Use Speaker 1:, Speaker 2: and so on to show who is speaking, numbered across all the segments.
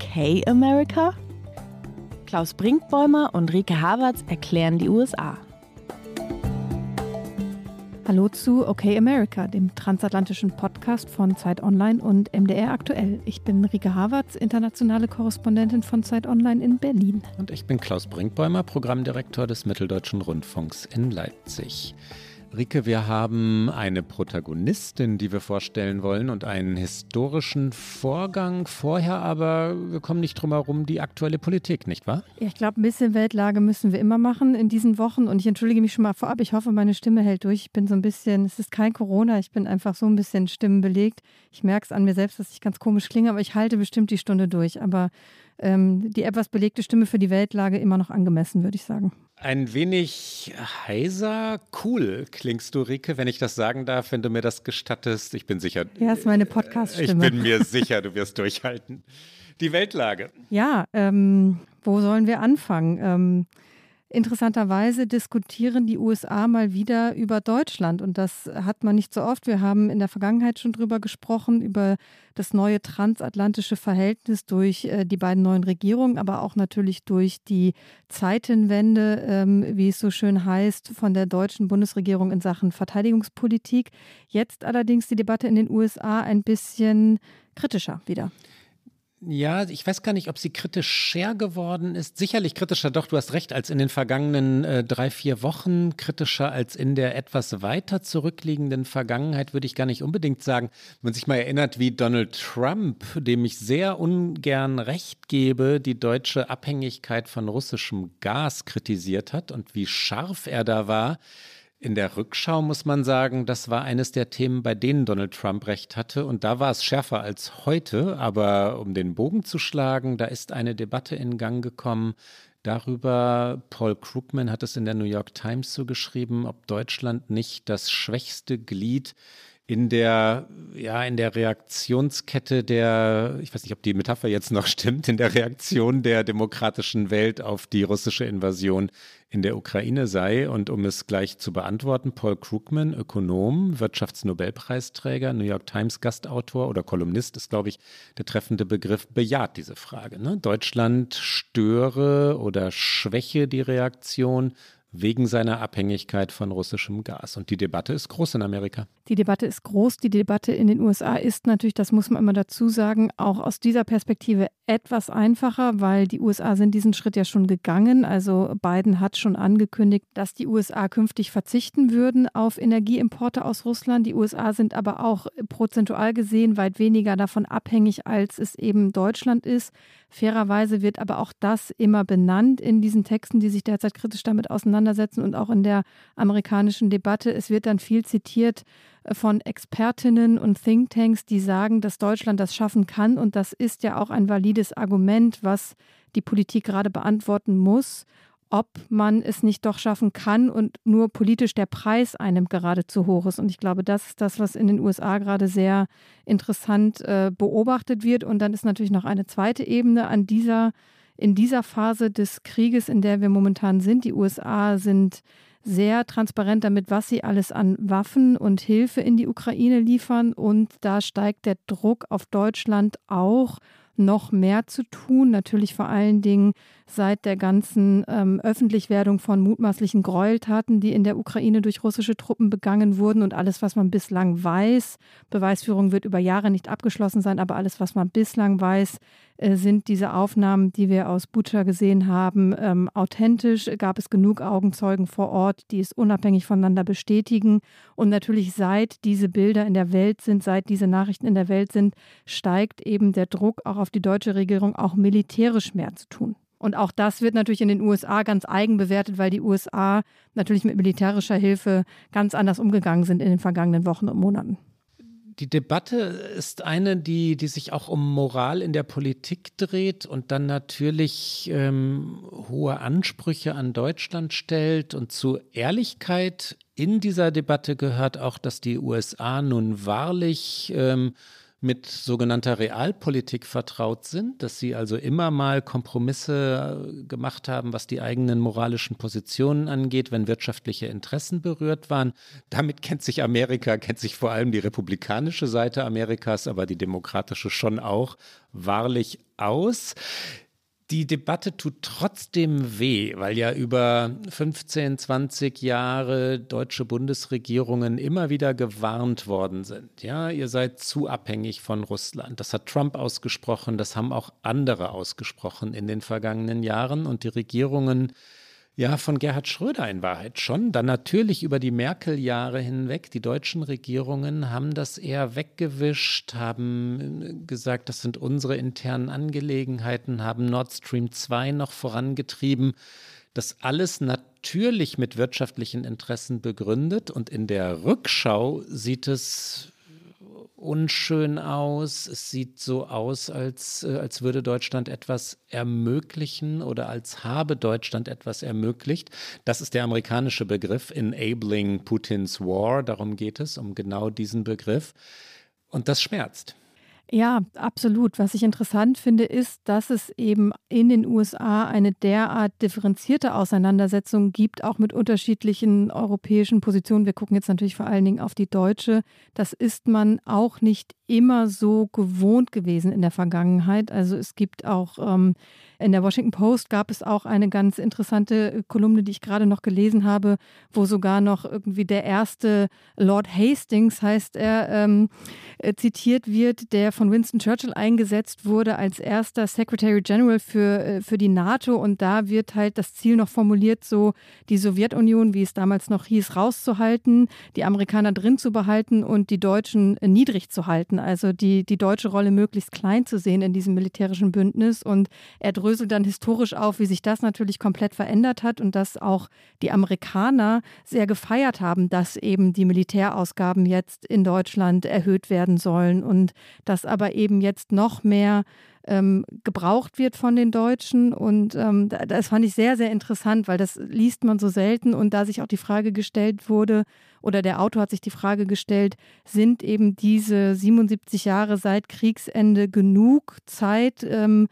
Speaker 1: Okay America? Klaus Brinkbäumer und Rike Havertz erklären die USA.
Speaker 2: Hallo zu Okay America, dem transatlantischen Podcast von Zeit Online und MDR aktuell. Ich bin Rike Havertz, internationale Korrespondentin von Zeit Online in Berlin.
Speaker 3: Und ich bin Klaus Brinkbäumer, Programmdirektor des Mitteldeutschen Rundfunks in Leipzig. Rike, wir haben eine Protagonistin, die wir vorstellen wollen und einen historischen Vorgang vorher, aber wir kommen nicht drum herum, die aktuelle Politik, nicht wahr?
Speaker 2: Ich glaube, ein bisschen Weltlage müssen wir immer machen in diesen Wochen und ich entschuldige mich schon mal vorab. Ich hoffe, meine Stimme hält durch. Ich bin so ein bisschen, es ist kein Corona, ich bin einfach so ein bisschen stimmenbelegt. Ich merke es an mir selbst, dass ich ganz komisch klinge, aber ich halte bestimmt die Stunde durch. Aber ähm, die etwas belegte Stimme für die Weltlage immer noch angemessen, würde ich sagen.
Speaker 3: Ein wenig heiser, cool klingst du, Rike, wenn ich das sagen darf, wenn du mir das gestattest. Ich bin sicher.
Speaker 2: Ja, ist meine Podcast-Stimme.
Speaker 3: Ich bin mir sicher, du wirst durchhalten. Die Weltlage.
Speaker 2: Ja, ähm, wo sollen wir anfangen? Ähm, Interessanterweise diskutieren die USA mal wieder über Deutschland und das hat man nicht so oft. Wir haben in der Vergangenheit schon drüber gesprochen, über das neue transatlantische Verhältnis durch äh, die beiden neuen Regierungen, aber auch natürlich durch die Zeitenwende, ähm, wie es so schön heißt, von der deutschen Bundesregierung in Sachen Verteidigungspolitik. Jetzt allerdings die Debatte in den USA ein bisschen kritischer wieder.
Speaker 3: Ja, ich weiß gar nicht, ob sie kritischer geworden ist. Sicherlich kritischer, doch, du hast recht, als in den vergangenen äh, drei, vier Wochen. Kritischer als in der etwas weiter zurückliegenden Vergangenheit, würde ich gar nicht unbedingt sagen. Wenn man sich mal erinnert, wie Donald Trump, dem ich sehr ungern recht gebe, die deutsche Abhängigkeit von russischem Gas kritisiert hat und wie scharf er da war in der Rückschau muss man sagen, das war eines der Themen, bei denen Donald Trump recht hatte. Und da war es schärfer als heute. Aber um den Bogen zu schlagen, da ist eine Debatte in Gang gekommen darüber. Paul Krugman hat es in der New York Times so geschrieben, ob Deutschland nicht das schwächste Glied in der, ja, in der Reaktionskette der, ich weiß nicht, ob die Metapher jetzt noch stimmt, in der Reaktion der demokratischen Welt auf die russische Invasion in der Ukraine sei. Und um es gleich zu beantworten, Paul Krugman, Ökonom, Wirtschaftsnobelpreisträger, New York Times Gastautor oder Kolumnist ist, glaube ich, der treffende Begriff, bejaht diese Frage. Ne? Deutschland störe oder schwäche die Reaktion wegen seiner Abhängigkeit von russischem Gas. Und die Debatte ist groß in Amerika.
Speaker 2: Die Debatte ist groß. Die Debatte in den USA ist natürlich, das muss man immer dazu sagen, auch aus dieser Perspektive etwas einfacher, weil die USA sind diesen Schritt ja schon gegangen. Also Biden hat schon angekündigt, dass die USA künftig verzichten würden auf Energieimporte aus Russland. Die USA sind aber auch prozentual gesehen weit weniger davon abhängig, als es eben Deutschland ist. Fairerweise wird aber auch das immer benannt in diesen Texten, die sich derzeit kritisch damit auseinandersetzen und auch in der amerikanischen Debatte. Es wird dann viel zitiert von Expertinnen und Thinktanks, die sagen, dass Deutschland das schaffen kann. Und das ist ja auch ein valides Argument, was die Politik gerade beantworten muss ob man es nicht doch schaffen kann und nur politisch der Preis einem gerade zu hoch ist. Und ich glaube, das ist das, was in den USA gerade sehr interessant äh, beobachtet wird. Und dann ist natürlich noch eine zweite Ebene an dieser, in dieser Phase des Krieges, in der wir momentan sind. Die USA sind sehr transparent damit, was sie alles an Waffen und Hilfe in die Ukraine liefern. Und da steigt der Druck auf Deutschland auch noch mehr zu tun. Natürlich vor allen Dingen seit der ganzen ähm, Öffentlichwerdung von mutmaßlichen Gräueltaten, die in der Ukraine durch russische Truppen begangen wurden und alles, was man bislang weiß. Beweisführung wird über Jahre nicht abgeschlossen sein, aber alles, was man bislang weiß, äh, sind diese Aufnahmen, die wir aus Bucha gesehen haben, ähm, authentisch? Gab es genug Augenzeugen vor Ort, die es unabhängig voneinander bestätigen? Und natürlich seit diese Bilder in der Welt sind, seit diese Nachrichten in der Welt sind, steigt eben der Druck auch auf die deutsche Regierung, auch militärisch mehr zu tun. Und auch das wird natürlich in den USA ganz eigen bewertet, weil die USA natürlich mit militärischer Hilfe ganz anders umgegangen sind in den vergangenen Wochen und Monaten.
Speaker 3: Die Debatte ist eine, die, die sich auch um Moral in der Politik dreht und dann natürlich ähm, hohe Ansprüche an Deutschland stellt. Und zu Ehrlichkeit in dieser Debatte gehört auch, dass die USA nun wahrlich ähm, mit sogenannter Realpolitik vertraut sind, dass sie also immer mal Kompromisse äh, gemacht haben, was die eigenen moralischen Positionen angeht, wenn wirtschaftliche Interessen berührt waren. Damit kennt sich Amerika, kennt sich vor allem die republikanische Seite Amerikas, aber die demokratische schon auch wahrlich aus. Die Debatte tut trotzdem weh, weil ja über 15, 20 Jahre deutsche Bundesregierungen immer wieder gewarnt worden sind. Ja, ihr seid zu abhängig von Russland. Das hat Trump ausgesprochen, das haben auch andere ausgesprochen in den vergangenen Jahren und die Regierungen ja, von Gerhard Schröder in Wahrheit schon. Dann natürlich über die Merkel-Jahre hinweg. Die deutschen Regierungen haben das eher weggewischt, haben äh, gesagt, das sind unsere internen Angelegenheiten, haben Nord Stream 2 noch vorangetrieben. Das alles natürlich mit wirtschaftlichen Interessen begründet. Und in der Rückschau sieht es unschön aus. Es sieht so aus, als, äh, als würde Deutschland etwas ermöglichen oder als habe Deutschland etwas ermöglicht. Das ist der amerikanische Begriff, Enabling Putins War. Darum geht es, um genau diesen Begriff. Und das schmerzt.
Speaker 2: Ja, absolut. Was ich interessant finde, ist, dass es eben in den USA eine derart differenzierte Auseinandersetzung gibt, auch mit unterschiedlichen europäischen Positionen. Wir gucken jetzt natürlich vor allen Dingen auf die deutsche. Das ist man auch nicht immer so gewohnt gewesen in der Vergangenheit. Also es gibt auch ähm, in der Washington Post gab es auch eine ganz interessante Kolumne, die ich gerade noch gelesen habe, wo sogar noch irgendwie der erste Lord Hastings, heißt er, ähm, äh, zitiert wird, der von Winston Churchill eingesetzt wurde als erster Secretary General für, äh, für die NATO. Und da wird halt das Ziel noch formuliert, so die Sowjetunion, wie es damals noch hieß, rauszuhalten, die Amerikaner drin zu behalten und die Deutschen äh, niedrig zu halten. Also die, die deutsche Rolle möglichst klein zu sehen in diesem militärischen Bündnis. Und er drückt dröselt dann historisch auf, wie sich das natürlich komplett verändert hat und dass auch die Amerikaner sehr gefeiert haben, dass eben die Militärausgaben jetzt in Deutschland erhöht werden sollen und dass aber eben jetzt noch mehr ähm, gebraucht wird von den Deutschen. Und ähm, das fand ich sehr, sehr interessant, weil das liest man so selten. Und da sich auch die Frage gestellt wurde, oder der Autor hat sich die Frage gestellt, sind eben diese 77 Jahre seit Kriegsende genug Zeit, ähm,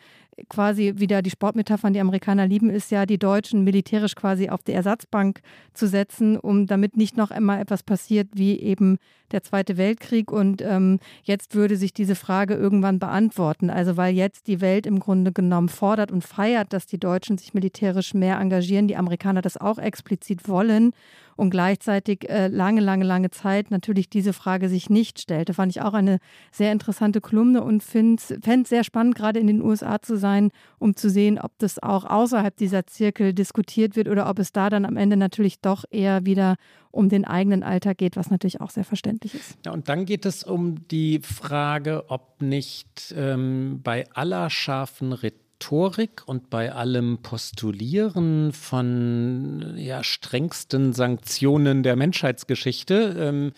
Speaker 2: quasi wieder die Sportmetaphern, die Amerikaner lieben, ist ja, die Deutschen militärisch quasi auf die Ersatzbank zu setzen, um damit nicht noch einmal etwas passiert wie eben der Zweite Weltkrieg. Und ähm, jetzt würde sich diese Frage irgendwann beantworten. Also weil jetzt die Welt im Grunde genommen fordert und feiert, dass die Deutschen sich militärisch mehr engagieren, die Amerikaner das auch explizit wollen und gleichzeitig äh, lange, lange, lange Zeit natürlich diese Frage sich nicht stellte. Fand ich auch eine sehr interessante Kolumne und fände es sehr spannend, gerade in den USA zu sein, um zu sehen, ob das auch außerhalb dieser Zirkel diskutiert wird oder ob es da dann am Ende natürlich doch eher wieder um den eigenen Alltag geht, was natürlich auch sehr verständlich ist.
Speaker 3: Ja, und dann geht es um die Frage, ob nicht ähm, bei aller scharfen Rhetorik und bei allem Postulieren von ja, strengsten Sanktionen der Menschheitsgeschichte ähm,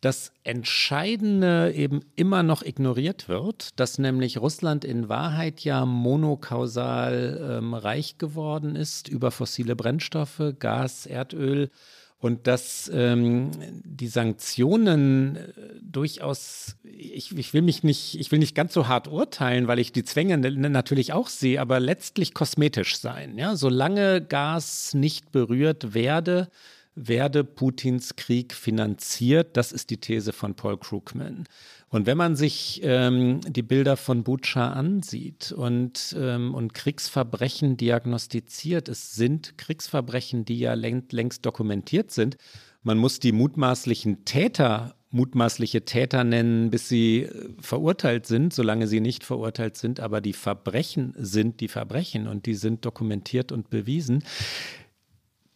Speaker 3: das Entscheidende eben immer noch ignoriert wird, dass nämlich Russland in Wahrheit ja monokausal ähm, reich geworden ist über fossile Brennstoffe, Gas, Erdöl und dass ähm, die Sanktionen äh, durchaus, ich, ich, will mich nicht, ich will nicht ganz so hart urteilen, weil ich die Zwänge natürlich auch sehe, aber letztlich kosmetisch sein. Ja? Solange Gas nicht berührt werde, werde Putins Krieg finanziert. Das ist die These von Paul Krugman. Und wenn man sich ähm, die Bilder von Bucha ansieht und, ähm, und Kriegsverbrechen diagnostiziert, es sind Kriegsverbrechen, die ja längst, längst dokumentiert sind. Man muss die mutmaßlichen Täter mutmaßliche Täter nennen, bis sie äh, verurteilt sind, solange sie nicht verurteilt sind, aber die Verbrechen sind die Verbrechen und die sind dokumentiert und bewiesen.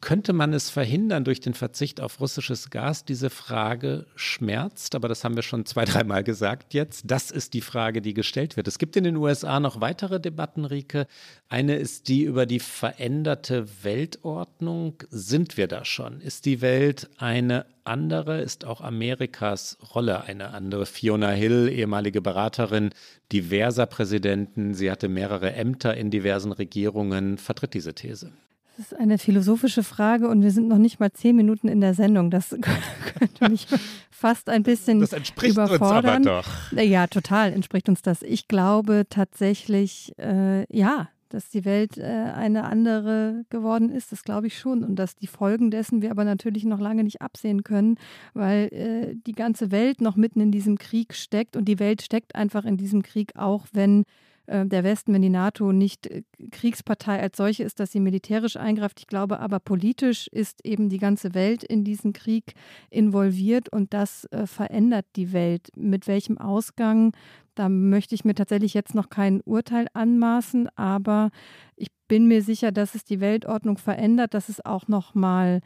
Speaker 3: Könnte man es verhindern durch den Verzicht auf russisches Gas? Diese Frage schmerzt, aber das haben wir schon zwei, dreimal gesagt jetzt. Das ist die Frage, die gestellt wird. Es gibt in den USA noch weitere Debatten, Rike. Eine ist die über die veränderte Weltordnung. Sind wir da schon? Ist die Welt eine andere? Ist auch Amerikas Rolle eine andere? Fiona Hill, ehemalige Beraterin diverser Präsidenten, sie hatte mehrere Ämter in diversen Regierungen, vertritt diese These.
Speaker 2: Das ist eine philosophische Frage und wir sind noch nicht mal zehn Minuten in der Sendung. Das könnte mich fast ein bisschen das entspricht überfordern.
Speaker 3: Uns aber doch.
Speaker 2: Ja, total entspricht uns das. Ich glaube tatsächlich, äh, ja, dass die Welt äh, eine andere geworden ist. Das glaube ich schon. Und dass die Folgen dessen wir aber natürlich noch lange nicht absehen können, weil äh, die ganze Welt noch mitten in diesem Krieg steckt. Und die Welt steckt einfach in diesem Krieg, auch wenn der Westen, wenn die NATO nicht äh, Kriegspartei als solche ist, dass sie militärisch eingreift. Ich glaube aber politisch ist eben die ganze Welt in diesen Krieg involviert und das äh, verändert die Welt. Mit welchem Ausgang, da möchte ich mir tatsächlich jetzt noch kein Urteil anmaßen, aber ich bin mir sicher, dass es die Weltordnung verändert, dass es auch noch mal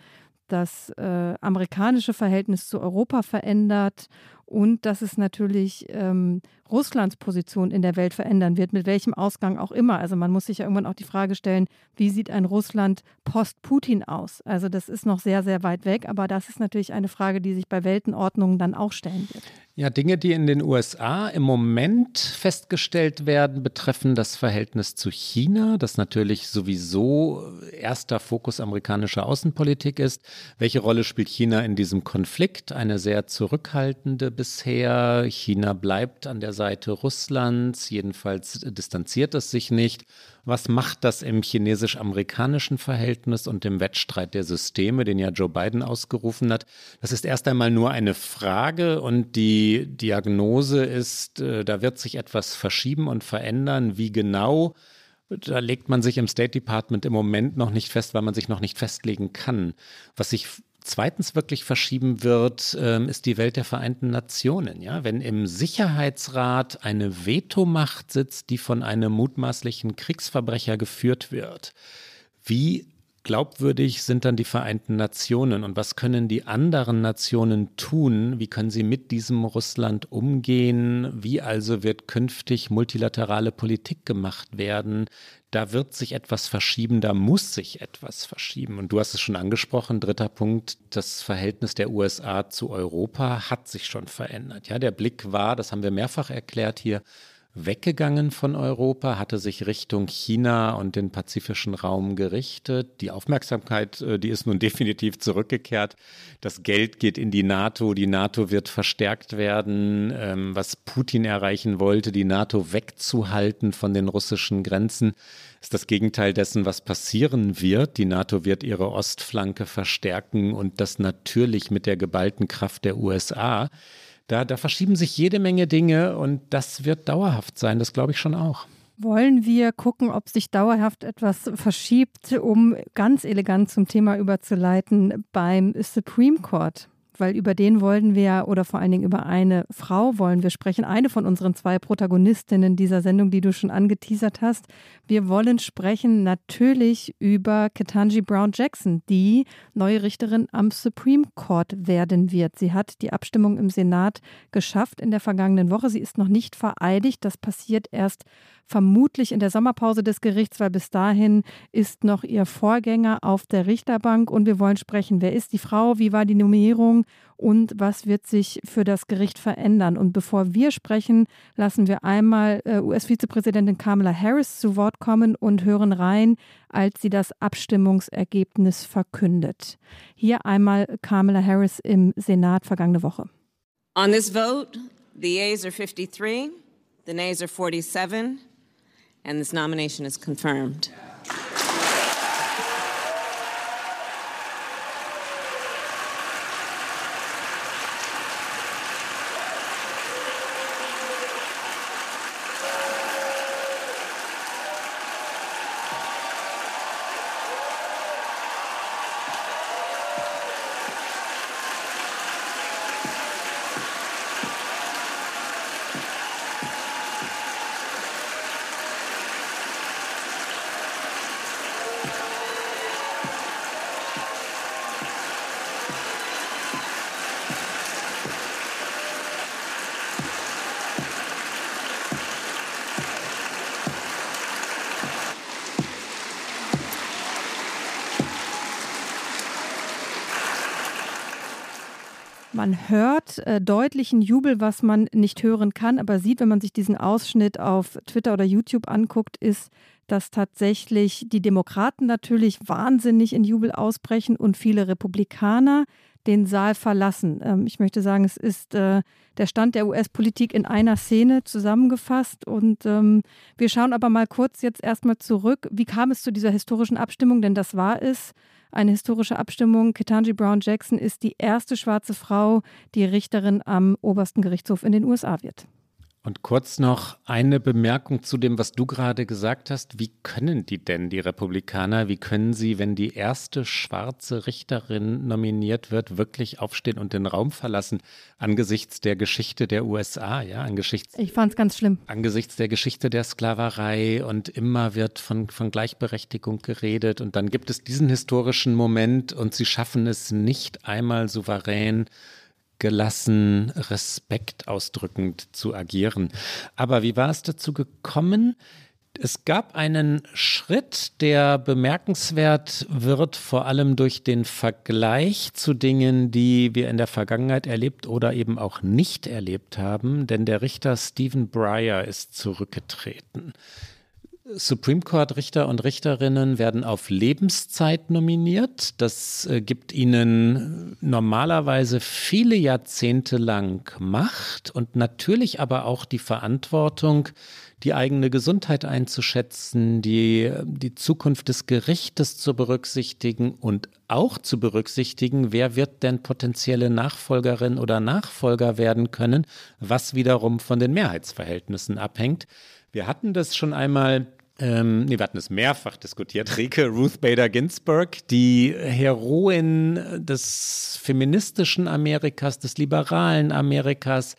Speaker 2: das äh, amerikanische Verhältnis zu Europa verändert und dass es natürlich ähm, Russlands Position in der Welt verändern wird, mit welchem Ausgang auch immer. Also man muss sich ja irgendwann auch die Frage stellen, wie sieht ein Russland post-Putin aus? Also das ist noch sehr, sehr weit weg, aber das ist natürlich eine Frage, die sich bei Weltenordnungen dann auch stellen wird.
Speaker 3: Ja, Dinge, die in den USA im Moment festgestellt werden, betreffen das Verhältnis zu China, das natürlich sowieso erster Fokus amerikanischer Außenpolitik ist. Welche Rolle spielt China in diesem Konflikt? Eine sehr zurückhaltende bisher. China bleibt an der Seite Russlands, jedenfalls distanziert es sich nicht. Was macht das im chinesisch-amerikanischen Verhältnis und im Wettstreit der Systeme, den ja Joe Biden ausgerufen hat? Das ist erst einmal nur eine Frage und die Diagnose ist, äh, da wird sich etwas verschieben und verändern. Wie genau? Da legt man sich im State Department im Moment noch nicht fest, weil man sich noch nicht festlegen kann. Was sich zweitens wirklich verschieben wird, ähm, ist die Welt der Vereinten Nationen. Ja? Wenn im Sicherheitsrat eine Vetomacht sitzt, die von einem mutmaßlichen Kriegsverbrecher geführt wird, wie glaubwürdig sind dann die Vereinten Nationen und was können die anderen Nationen tun? Wie können sie mit diesem Russland umgehen? Wie also wird künftig multilaterale Politik gemacht werden? Da wird sich etwas verschieben, da muss sich etwas verschieben. Und du hast es schon angesprochen, dritter Punkt, das Verhältnis der USA zu Europa hat sich schon verändert. Ja, der Blick war, das haben wir mehrfach erklärt hier, weggegangen von Europa, hatte sich Richtung China und den pazifischen Raum gerichtet. Die Aufmerksamkeit, äh, die ist nun definitiv zurückgekehrt. Das Geld geht in die NATO, die NATO wird verstärkt werden. Ähm, was Putin erreichen wollte, die NATO wegzuhalten von den russischen Grenzen, ist das Gegenteil dessen, was passieren wird. Die NATO wird ihre Ostflanke verstärken und das natürlich mit der geballten Kraft der USA. Da, da verschieben sich jede Menge Dinge und das wird dauerhaft sein, das glaube ich schon auch.
Speaker 2: Wollen wir gucken, ob sich dauerhaft etwas verschiebt, um ganz elegant zum Thema überzuleiten beim Supreme Court? Weil über den wollen wir oder vor allen Dingen über eine Frau wollen wir sprechen. Eine von unseren zwei Protagonistinnen dieser Sendung, die du schon angeteasert hast. Wir wollen sprechen natürlich über Ketanji Brown Jackson, die neue Richterin am Supreme Court werden wird. Sie hat die Abstimmung im Senat geschafft in der vergangenen Woche. Sie ist noch nicht vereidigt. Das passiert erst vermutlich in der Sommerpause des Gerichts, weil bis dahin ist noch ihr Vorgänger auf der Richterbank und wir wollen sprechen, wer ist die Frau, wie war die Nominierung und was wird sich für das Gericht verändern. Und bevor wir sprechen, lassen wir einmal äh, US-Vizepräsidentin Kamala Harris zu Wort kommen und hören rein, als sie das Abstimmungsergebnis verkündet. Hier einmal Kamala Harris im Senat vergangene Woche.
Speaker 4: On this vote, the A's are 53, the Nays are 47 and this nomination is confirmed.
Speaker 2: Man hört äh, deutlichen Jubel, was man nicht hören kann, aber sieht, wenn man sich diesen Ausschnitt auf Twitter oder YouTube anguckt, ist, dass tatsächlich die Demokraten natürlich wahnsinnig in Jubel ausbrechen und viele Republikaner den Saal verlassen. Ähm, ich möchte sagen, es ist äh, der Stand der US-Politik in einer Szene zusammengefasst. Und ähm, wir schauen aber mal kurz jetzt erstmal zurück. Wie kam es zu dieser historischen Abstimmung? Denn das war es. Eine historische Abstimmung. Ketanji Brown Jackson ist die erste schwarze Frau, die Richterin am obersten Gerichtshof in den USA wird.
Speaker 3: Und kurz noch eine Bemerkung zu dem, was du gerade gesagt hast. Wie können die denn, die Republikaner, wie können sie, wenn die erste schwarze Richterin nominiert wird, wirklich aufstehen und den Raum verlassen angesichts der Geschichte der USA, ja, angesichts.
Speaker 2: Ich fand es ganz schlimm.
Speaker 3: Angesichts der Geschichte der Sklaverei und immer wird von, von Gleichberechtigung geredet und dann gibt es diesen historischen Moment und sie schaffen es nicht einmal souverän gelassen, Respekt ausdrückend zu agieren. Aber wie war es dazu gekommen? Es gab einen Schritt, der bemerkenswert wird, vor allem durch den Vergleich zu Dingen, die wir in der Vergangenheit erlebt oder eben auch nicht erlebt haben, denn der Richter Stephen Breyer ist zurückgetreten. Supreme Court Richter und Richterinnen werden auf Lebenszeit nominiert. Das äh, gibt ihnen normalerweise viele Jahrzehnte lang Macht und natürlich aber auch die Verantwortung, die eigene Gesundheit einzuschätzen, die, die Zukunft des Gerichtes zu berücksichtigen und auch zu berücksichtigen, wer wird denn potenzielle Nachfolgerin oder Nachfolger werden können, was wiederum von den Mehrheitsverhältnissen abhängt. Wir hatten das schon einmal ähm, nee, wir hatten es mehrfach diskutiert. Rike Ruth Bader Ginsburg, die Heroin des feministischen Amerikas, des liberalen Amerikas,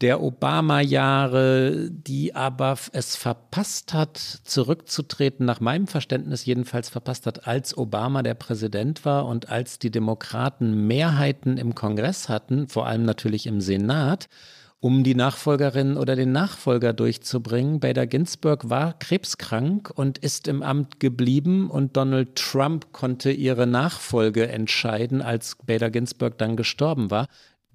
Speaker 3: der Obama-Jahre, die aber es verpasst hat, zurückzutreten, nach meinem Verständnis jedenfalls verpasst hat, als Obama der Präsident war und als die Demokraten Mehrheiten im Kongress hatten, vor allem natürlich im Senat um die Nachfolgerin oder den Nachfolger durchzubringen. Bader Ginsburg war krebskrank und ist im Amt geblieben und Donald Trump konnte ihre Nachfolge entscheiden, als Bader Ginsburg dann gestorben war.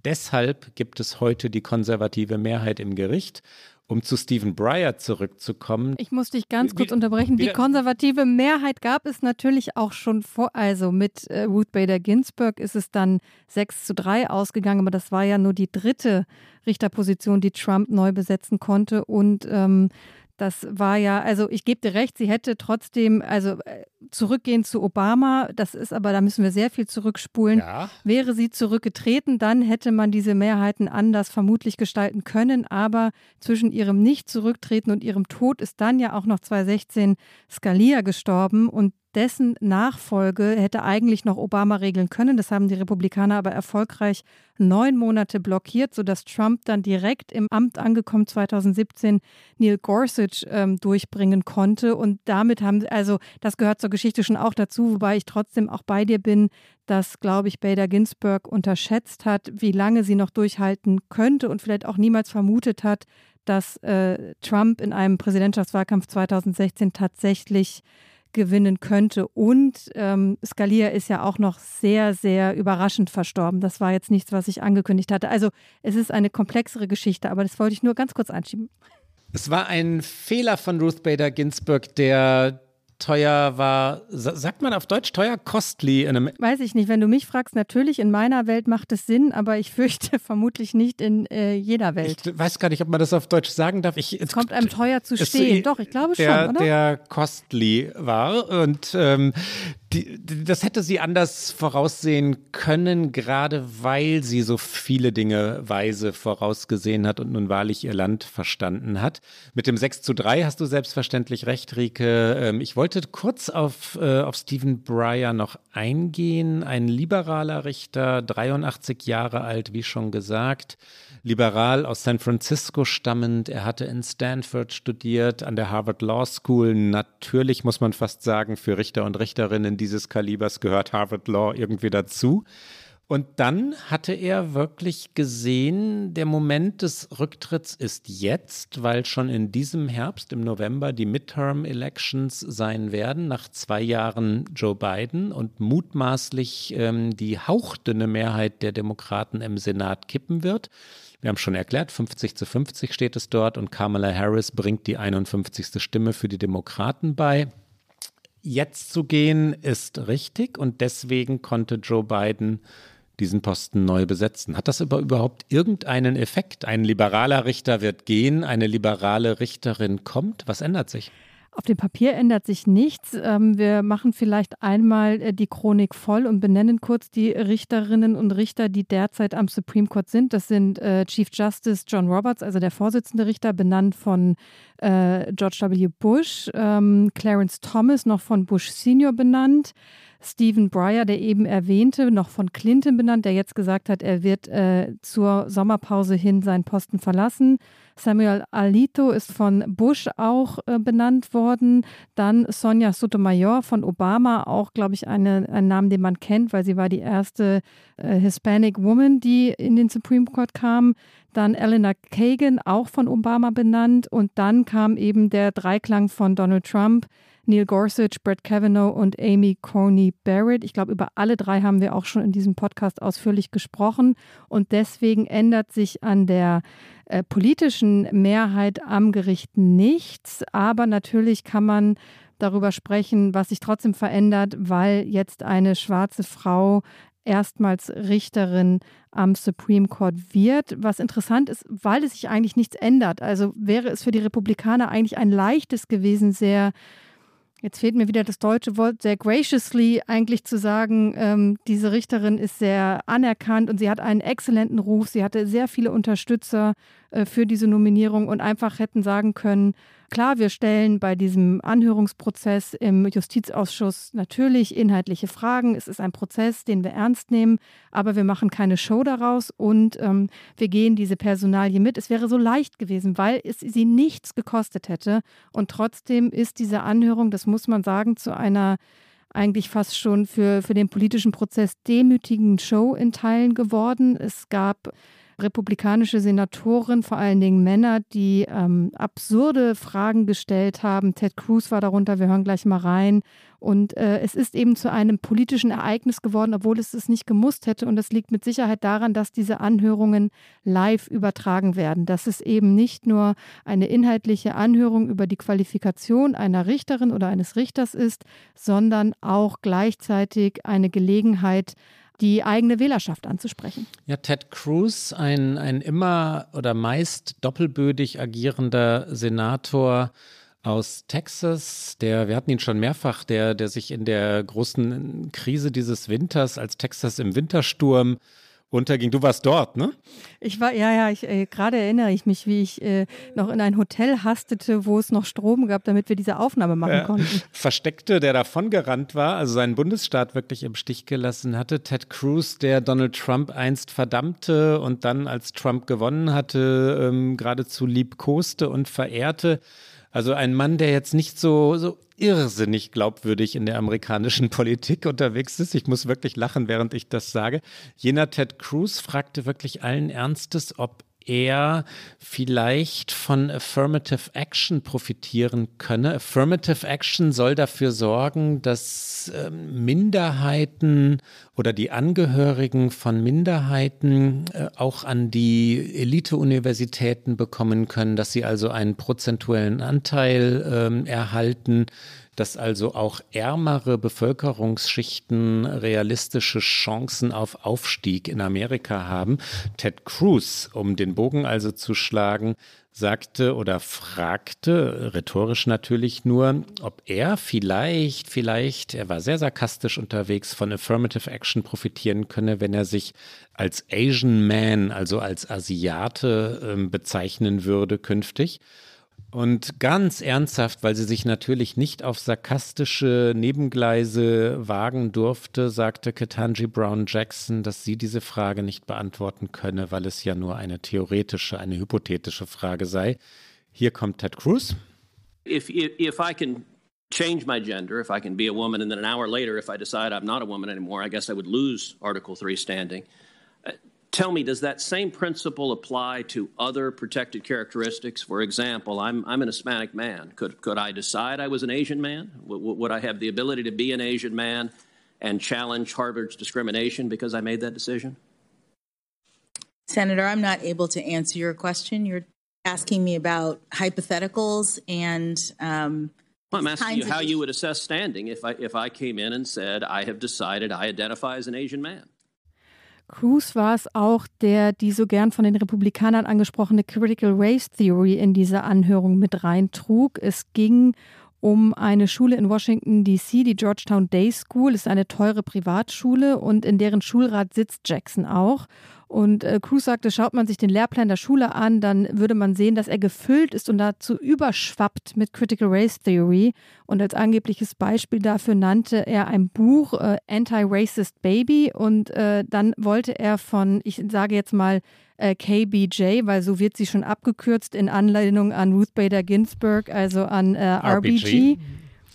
Speaker 3: Deshalb gibt es heute die konservative Mehrheit im Gericht um zu Stephen Breyer zurückzukommen.
Speaker 2: Ich muss dich ganz kurz unterbrechen. Die konservative Mehrheit gab es natürlich auch schon vor. Also mit äh, Ruth Bader Ginsburg ist es dann 6 zu 3 ausgegangen, aber das war ja nur die dritte Richterposition, die Trump neu besetzen konnte. Und ähm, das war ja, also ich gebe dir recht, sie hätte trotzdem, also äh, zurückgehen zu Obama, das ist aber, da müssen wir sehr viel zurückspulen. Ja. Wäre sie zurückgetreten, dann hätte man diese Mehrheiten anders vermutlich gestalten können. Aber zwischen ihrem Nicht-Zurücktreten und ihrem Tod ist dann ja auch noch 2016 Scalia gestorben und dessen Nachfolge hätte eigentlich noch Obama regeln können. Das haben die Republikaner aber erfolgreich neun Monate blockiert, sodass Trump dann direkt im Amt angekommen 2017 Neil Gorsuch ähm, durchbringen konnte. Und damit haben, also das gehört zur Geschichte schon auch dazu, wobei ich trotzdem auch bei dir bin, dass, glaube ich, Bader Ginsburg unterschätzt hat, wie lange sie noch durchhalten könnte und vielleicht auch niemals vermutet hat, dass äh, Trump in einem Präsidentschaftswahlkampf 2016 tatsächlich gewinnen könnte. Und ähm, Scalia ist ja auch noch sehr, sehr überraschend verstorben. Das war jetzt nichts, was ich angekündigt hatte. Also es ist eine komplexere Geschichte, aber das wollte ich nur ganz kurz einschieben.
Speaker 3: Es war ein Fehler von Ruth Bader Ginsburg, der teuer war, sagt man auf Deutsch teuer, costly? In einem
Speaker 2: Weiß ich nicht. Wenn du mich fragst, natürlich in meiner Welt macht es Sinn, aber ich fürchte vermutlich nicht in äh, jeder Welt.
Speaker 3: Ich weiß gar nicht, ob man das auf Deutsch sagen darf. Ich,
Speaker 2: es kommt einem teuer zu stehen. Doch, ich glaube
Speaker 3: der,
Speaker 2: schon, oder?
Speaker 3: Der costly war und ähm, die, das hätte sie anders voraussehen können, gerade weil sie so viele Dinge weise vorausgesehen hat und nun wahrlich ihr Land verstanden hat. Mit dem 6 zu 3 hast du selbstverständlich recht, Rike. Ähm, ich wollte kurz auf, äh, auf Stephen Breyer noch eingehen. Ein liberaler Richter, 83 Jahre alt, wie schon gesagt liberal aus San Francisco stammend. Er hatte in Stanford studiert, an der Harvard Law School. Natürlich muss man fast sagen, für Richter und Richterinnen dieses Kalibers gehört Harvard Law irgendwie dazu. Und dann hatte er wirklich gesehen, der Moment des Rücktritts ist jetzt, weil schon in diesem Herbst, im November, die Midterm-Elections sein werden, nach zwei Jahren Joe Biden und mutmaßlich ähm, die hauchdünne Mehrheit der Demokraten im Senat kippen wird. Wir haben schon erklärt, 50 zu 50 steht es dort und Kamala Harris bringt die 51. Stimme für die Demokraten bei. Jetzt zu gehen ist richtig und deswegen konnte Joe Biden diesen Posten neu besetzen. Hat das aber überhaupt irgendeinen Effekt? Ein liberaler Richter wird gehen, eine liberale Richterin kommt. Was ändert sich?
Speaker 2: Auf dem Papier ändert sich nichts. Ähm, wir machen vielleicht einmal äh, die Chronik voll und benennen kurz die Richterinnen und Richter, die derzeit am Supreme Court sind. Das sind äh, Chief Justice John Roberts, also der Vorsitzende Richter, benannt von äh, George W. Bush, ähm, Clarence Thomas, noch von Bush Senior benannt. Stephen Breyer, der eben erwähnte, noch von Clinton benannt, der jetzt gesagt hat, er wird äh, zur Sommerpause hin seinen Posten verlassen. Samuel Alito ist von Bush auch äh, benannt worden. Dann Sonja Sotomayor von Obama, auch, glaube ich, eine, ein Name, den man kennt, weil sie war die erste äh, Hispanic Woman, die in den Supreme Court kam. Dann Eleanor Kagan, auch von Obama benannt. Und dann kam eben der Dreiklang von Donald Trump, Neil Gorsuch, Brett Kavanaugh und Amy Coney Barrett. Ich glaube, über alle drei haben wir auch schon in diesem Podcast ausführlich gesprochen. Und deswegen ändert sich an der äh, politischen Mehrheit am Gericht nichts. Aber natürlich kann man darüber sprechen, was sich trotzdem verändert, weil jetzt eine schwarze Frau erstmals Richterin am Supreme Court wird. Was interessant ist, weil es sich eigentlich nichts ändert. Also wäre es für die Republikaner eigentlich ein leichtes gewesen, sehr Jetzt fehlt mir wieder das deutsche Wort, sehr graciously eigentlich zu sagen, ähm, diese Richterin ist sehr anerkannt und sie hat einen exzellenten Ruf. Sie hatte sehr viele Unterstützer für diese Nominierung und einfach hätten sagen können, Klar, wir stellen bei diesem Anhörungsprozess im Justizausschuss natürlich inhaltliche Fragen. Es ist ein Prozess, den wir ernst nehmen, aber wir machen keine Show daraus und ähm, wir gehen diese Personalie mit. Es wäre so leicht gewesen, weil es sie nichts gekostet hätte. Und trotzdem ist diese Anhörung, das muss man sagen, zu einer eigentlich fast schon für, für den politischen Prozess demütigen Show in Teilen geworden. Es gab republikanische Senatoren, vor allen Dingen Männer, die ähm, absurde Fragen gestellt haben. Ted Cruz war darunter, wir hören gleich mal rein. Und äh, es ist eben zu einem politischen Ereignis geworden, obwohl es es nicht gemusst hätte. Und das liegt mit Sicherheit daran, dass diese Anhörungen live übertragen werden. Dass es eben nicht nur eine inhaltliche Anhörung über die Qualifikation einer Richterin oder eines Richters ist, sondern auch gleichzeitig eine Gelegenheit, die eigene Wählerschaft anzusprechen.
Speaker 3: Ja, Ted Cruz, ein, ein immer oder meist doppelbödig agierender Senator aus Texas, der, wir hatten ihn schon mehrfach, der, der sich in der großen Krise dieses Winters, als Texas im Wintersturm unterging. Du warst dort, ne?
Speaker 2: Ich war, ja, ja, ich, äh, gerade erinnere ich mich, wie ich äh, noch in ein Hotel hastete, wo es noch Strom gab, damit wir diese Aufnahme machen ja. konnten.
Speaker 3: Versteckte, der davongerannt war, also seinen Bundesstaat wirklich im Stich gelassen hatte. Ted Cruz, der Donald Trump einst verdammte und dann, als Trump gewonnen hatte, ähm, geradezu liebkoste und verehrte. Also ein Mann, der jetzt nicht so, so irrsinnig glaubwürdig in der amerikanischen Politik unterwegs ist. Ich muss wirklich lachen, während ich das sage. Jener Ted Cruz fragte wirklich allen Ernstes, ob er vielleicht von Affirmative Action profitieren könne. Affirmative Action soll dafür sorgen, dass äh, Minderheiten oder die Angehörigen von Minderheiten äh, auch an die Elite-Universitäten bekommen können, dass sie also einen prozentuellen Anteil äh, erhalten dass also auch ärmere Bevölkerungsschichten realistische Chancen auf Aufstieg in Amerika haben. Ted Cruz, um den Bogen also zu schlagen, sagte oder fragte, rhetorisch natürlich nur, ob er vielleicht, vielleicht, er war sehr sarkastisch unterwegs, von Affirmative Action profitieren könne, wenn er sich als Asian Man, also als Asiate äh, bezeichnen würde künftig. Und ganz ernsthaft, weil sie sich natürlich nicht auf sarkastische Nebengleise wagen durfte, sagte Ketanji Brown Jackson, dass sie diese Frage nicht beantworten könne, weil es ja nur eine theoretische, eine hypothetische Frage sei. Hier kommt Ted Cruz.
Speaker 5: If, if I can change my gender if I can be a woman, and then an hour later, if I decide I'm not a woman anymore, I guess I would lose Article 3 standing. Tell me, does that same principle apply to other protected characteristics? For example, I'm, I'm an Hispanic man. Could, could I decide I was an Asian man? W- would I have the ability to be an Asian man and challenge Harvard's discrimination because I made that decision?
Speaker 6: Senator, I'm not able to answer your question. You're asking me about hypotheticals and um,
Speaker 5: well, I'm asking you how you would assess standing if I, if I came in and said, I have decided I identify as an Asian man.
Speaker 2: Cruz war es auch, der die so gern von den Republikanern angesprochene Critical Race Theory in diese Anhörung mit reintrug. Es ging um eine Schule in Washington, D.C., die Georgetown Day School, ist eine teure Privatschule und in deren Schulrat sitzt Jackson auch. Und äh, Cruz sagte, schaut man sich den Lehrplan der Schule an, dann würde man sehen, dass er gefüllt ist und dazu überschwappt mit Critical Race Theory. Und als angebliches Beispiel dafür nannte er ein Buch äh, Anti-Racist Baby. Und äh, dann wollte er von, ich sage jetzt mal, äh, KBJ, weil so wird sie schon abgekürzt in Anlehnung an Ruth Bader Ginsburg, also an äh, RBG. RBG.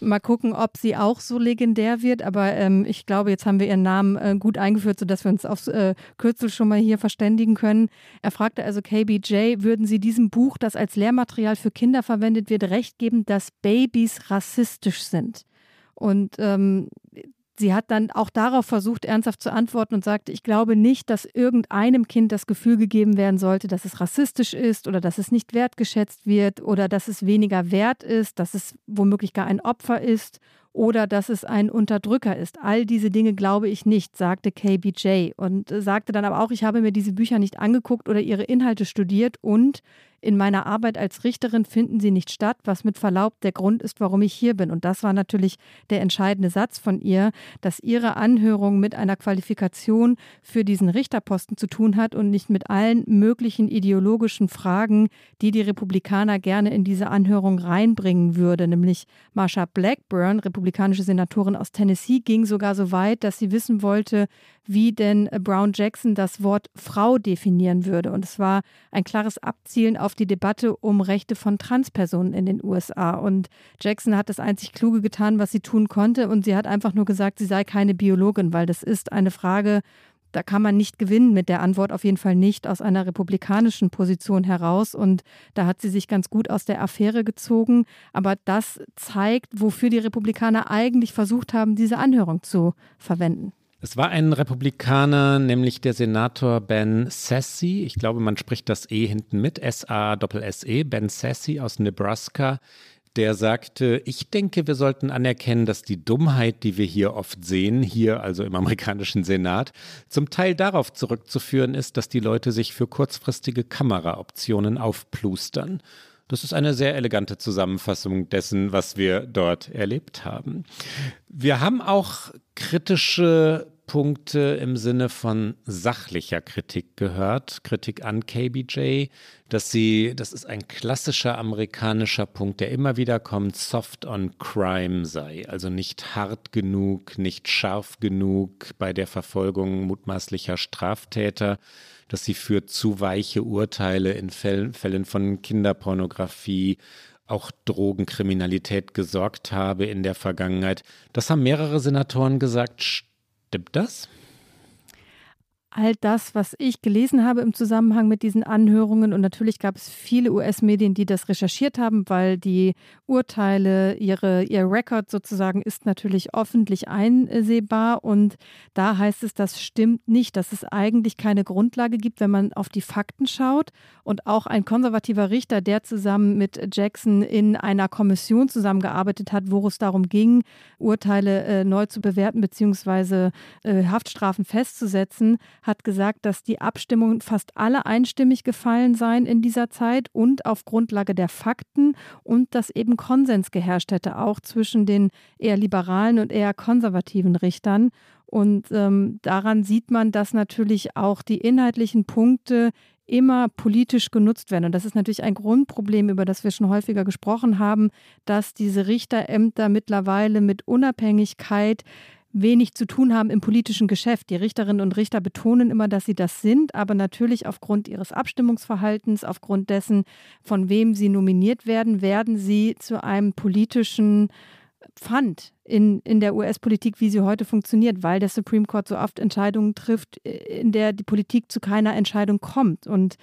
Speaker 2: Mal gucken, ob sie auch so legendär wird. Aber ähm, ich glaube, jetzt haben wir ihren Namen äh, gut eingeführt, sodass wir uns aufs äh, Kürzel schon mal hier verständigen können. Er fragte also KBJ, würden Sie diesem Buch, das als Lehrmaterial für Kinder verwendet wird, recht geben, dass Babys rassistisch sind? Und ähm, Sie hat dann auch darauf versucht, ernsthaft zu antworten und sagte, ich glaube nicht, dass irgendeinem Kind das Gefühl gegeben werden sollte, dass es rassistisch ist oder dass es nicht wertgeschätzt wird oder dass es weniger wert ist, dass es womöglich gar ein Opfer ist oder dass es ein Unterdrücker ist. All diese Dinge glaube ich nicht, sagte KBJ und sagte dann aber auch, ich habe mir diese Bücher nicht angeguckt oder ihre Inhalte studiert und in meiner Arbeit als Richterin finden sie nicht statt, was mit Verlaub der Grund ist, warum ich hier bin. Und das war natürlich der entscheidende Satz von ihr, dass ihre Anhörung mit einer Qualifikation für diesen Richterposten zu tun hat und nicht mit allen möglichen ideologischen Fragen, die die Republikaner gerne in diese Anhörung reinbringen würde. Nämlich Marsha Blackburn, republikanische Senatorin aus Tennessee, ging sogar so weit, dass sie wissen wollte, wie denn Brown Jackson das Wort Frau definieren würde. Und es war ein klares Abzielen auf die Debatte um Rechte von Transpersonen in den USA. Und Jackson hat das einzig Kluge getan, was sie tun konnte. Und sie hat einfach nur gesagt, sie sei keine Biologin, weil das ist eine Frage, da kann man nicht gewinnen mit der Antwort, auf jeden Fall nicht aus einer republikanischen Position heraus. Und da hat sie sich ganz gut aus der Affäre gezogen. Aber das zeigt, wofür die Republikaner eigentlich versucht haben, diese Anhörung zu verwenden.
Speaker 3: Es war ein Republikaner, nämlich der Senator Ben Sassy. Ich glaube, man spricht das E hinten mit. S-A-S-S-E. Ben Sassy aus Nebraska. Der sagte, ich denke, wir sollten anerkennen, dass die Dummheit, die wir hier oft sehen, hier also im amerikanischen Senat, zum Teil darauf zurückzuführen ist, dass die Leute sich für kurzfristige Kameraoptionen aufplustern. Das ist eine sehr elegante Zusammenfassung dessen, was wir dort erlebt haben. Wir haben auch kritische Punkte im Sinne von sachlicher Kritik gehört. Kritik an KBJ, dass sie, das ist ein klassischer amerikanischer Punkt, der immer wieder kommt, soft on crime sei. Also nicht hart genug, nicht scharf genug bei der Verfolgung mutmaßlicher Straftäter, dass sie für zu weiche Urteile in Fällen, Fällen von Kinderpornografie auch Drogenkriminalität gesorgt habe in der Vergangenheit. Das haben mehrere Senatoren gesagt, Stimmt das?
Speaker 2: All das, was ich gelesen habe im Zusammenhang mit diesen Anhörungen. Und natürlich gab es viele US-Medien, die das recherchiert haben, weil die Urteile, ihre, ihr Rekord sozusagen ist natürlich öffentlich einsehbar. Und da heißt es, das stimmt nicht, dass es eigentlich keine Grundlage gibt, wenn man auf die Fakten schaut. Und auch ein konservativer Richter, der zusammen mit Jackson in einer Kommission zusammengearbeitet hat, wo es darum ging, Urteile äh, neu zu bewerten bzw. Äh, Haftstrafen festzusetzen, hat gesagt, dass die Abstimmungen fast alle einstimmig gefallen seien in dieser Zeit und auf Grundlage der Fakten und dass eben Konsens geherrscht hätte, auch zwischen den eher liberalen und eher konservativen Richtern. Und ähm, daran sieht man, dass natürlich auch die inhaltlichen Punkte immer politisch genutzt werden. Und das ist natürlich ein Grundproblem, über das wir schon häufiger gesprochen haben, dass diese Richterämter mittlerweile mit Unabhängigkeit wenig zu tun haben im politischen Geschäft. Die Richterinnen und Richter betonen immer, dass sie das sind, aber natürlich aufgrund ihres Abstimmungsverhaltens, aufgrund dessen, von wem sie nominiert werden, werden sie zu einem politischen Pfand in, in der US-Politik, wie sie heute funktioniert, weil der Supreme Court so oft Entscheidungen trifft, in der die Politik zu keiner Entscheidung kommt. Und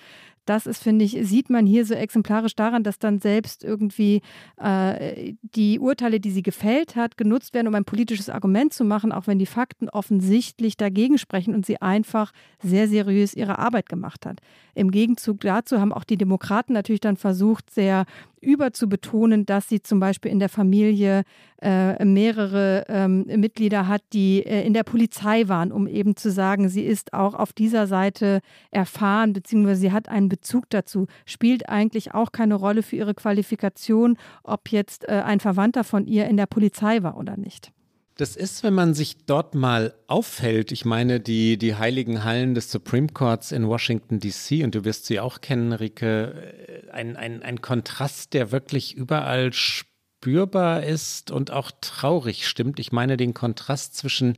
Speaker 2: das ist, finde ich, sieht man hier so exemplarisch daran, dass dann selbst irgendwie äh, die Urteile, die sie gefällt hat, genutzt werden, um ein politisches Argument zu machen, auch wenn die Fakten offensichtlich dagegen sprechen und sie einfach sehr seriös ihre Arbeit gemacht hat. Im Gegenzug dazu haben auch die Demokraten natürlich dann versucht, sehr überzubetonen, dass sie zum Beispiel in der Familie äh, mehrere ähm, Mitglieder hat, die äh, in der Polizei waren, um eben zu sagen, sie ist auch auf dieser Seite erfahren, beziehungsweise sie hat einen Bezug dazu. Spielt eigentlich auch keine Rolle für ihre Qualifikation, ob jetzt äh, ein Verwandter von ihr in der Polizei war oder nicht.
Speaker 3: Das ist, wenn man sich dort mal aufhält, ich meine, die, die heiligen Hallen des Supreme Courts in Washington, D.C., und du wirst sie auch kennen, Rike, äh, ein, ein, ein Kontrast, der wirklich überall spürbar ist und auch traurig stimmt. Ich meine den Kontrast zwischen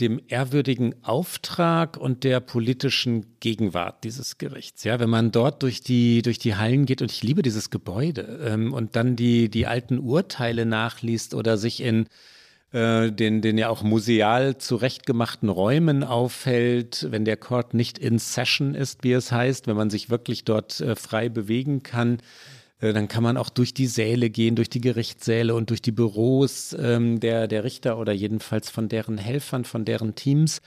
Speaker 3: dem ehrwürdigen Auftrag und der politischen Gegenwart dieses Gerichts. Ja, wenn man dort durch die, durch die Hallen geht, und ich liebe dieses Gebäude, ähm, und dann die, die alten Urteile nachliest oder sich in äh, den, den ja auch museal zurechtgemachten Räumen aufhält, wenn der Court nicht in Session ist, wie es heißt, wenn man sich wirklich dort äh, frei bewegen kann, äh, dann kann man auch durch die Säle gehen, durch die Gerichtssäle und durch die Büros ähm, der, der Richter oder jedenfalls von deren Helfern, von deren Teams.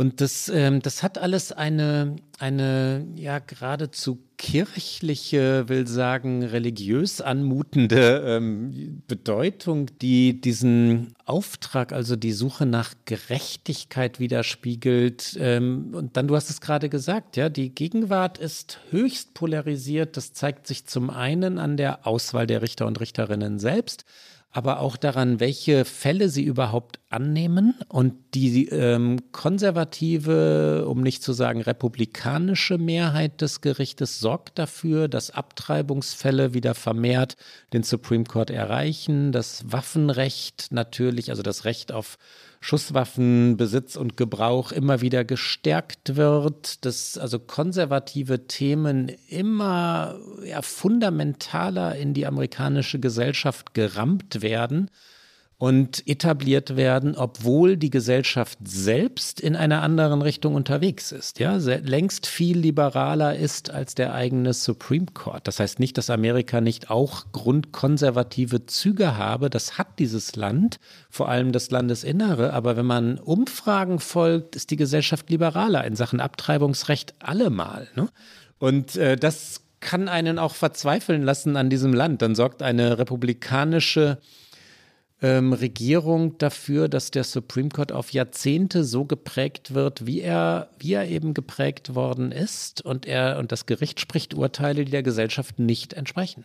Speaker 3: Und das, ähm, das hat alles eine, eine ja geradezu kirchliche, will sagen, religiös anmutende ähm, Bedeutung, die diesen Auftrag, also die Suche nach Gerechtigkeit widerspiegelt. Ähm, und dann, du hast es gerade gesagt, ja, die Gegenwart ist höchst polarisiert. Das zeigt sich zum einen an der Auswahl der Richter und Richterinnen selbst aber auch daran, welche Fälle sie überhaupt annehmen. Und die ähm, konservative, um nicht zu sagen republikanische Mehrheit des Gerichtes sorgt dafür, dass Abtreibungsfälle wieder vermehrt den Supreme Court erreichen. Das Waffenrecht natürlich, also das Recht auf Schusswaffenbesitz und Gebrauch immer wieder gestärkt wird, dass also konservative Themen immer ja, fundamentaler in die amerikanische Gesellschaft gerammt werden und etabliert werden, obwohl die Gesellschaft selbst in einer anderen Richtung unterwegs ist, ja, längst viel liberaler ist als der eigene Supreme Court. Das heißt nicht, dass Amerika nicht auch grundkonservative Züge habe, das hat dieses Land, vor allem das Landesinnere, aber wenn man Umfragen folgt, ist die Gesellschaft liberaler in Sachen Abtreibungsrecht allemal, ne? Und äh, das kann einen auch verzweifeln lassen an diesem Land. Dann sorgt eine republikanische ähm, Regierung dafür, dass der Supreme Court auf Jahrzehnte so geprägt wird, wie er, wie er eben geprägt worden ist. Und er und das Gericht spricht Urteile, die der Gesellschaft nicht entsprechen.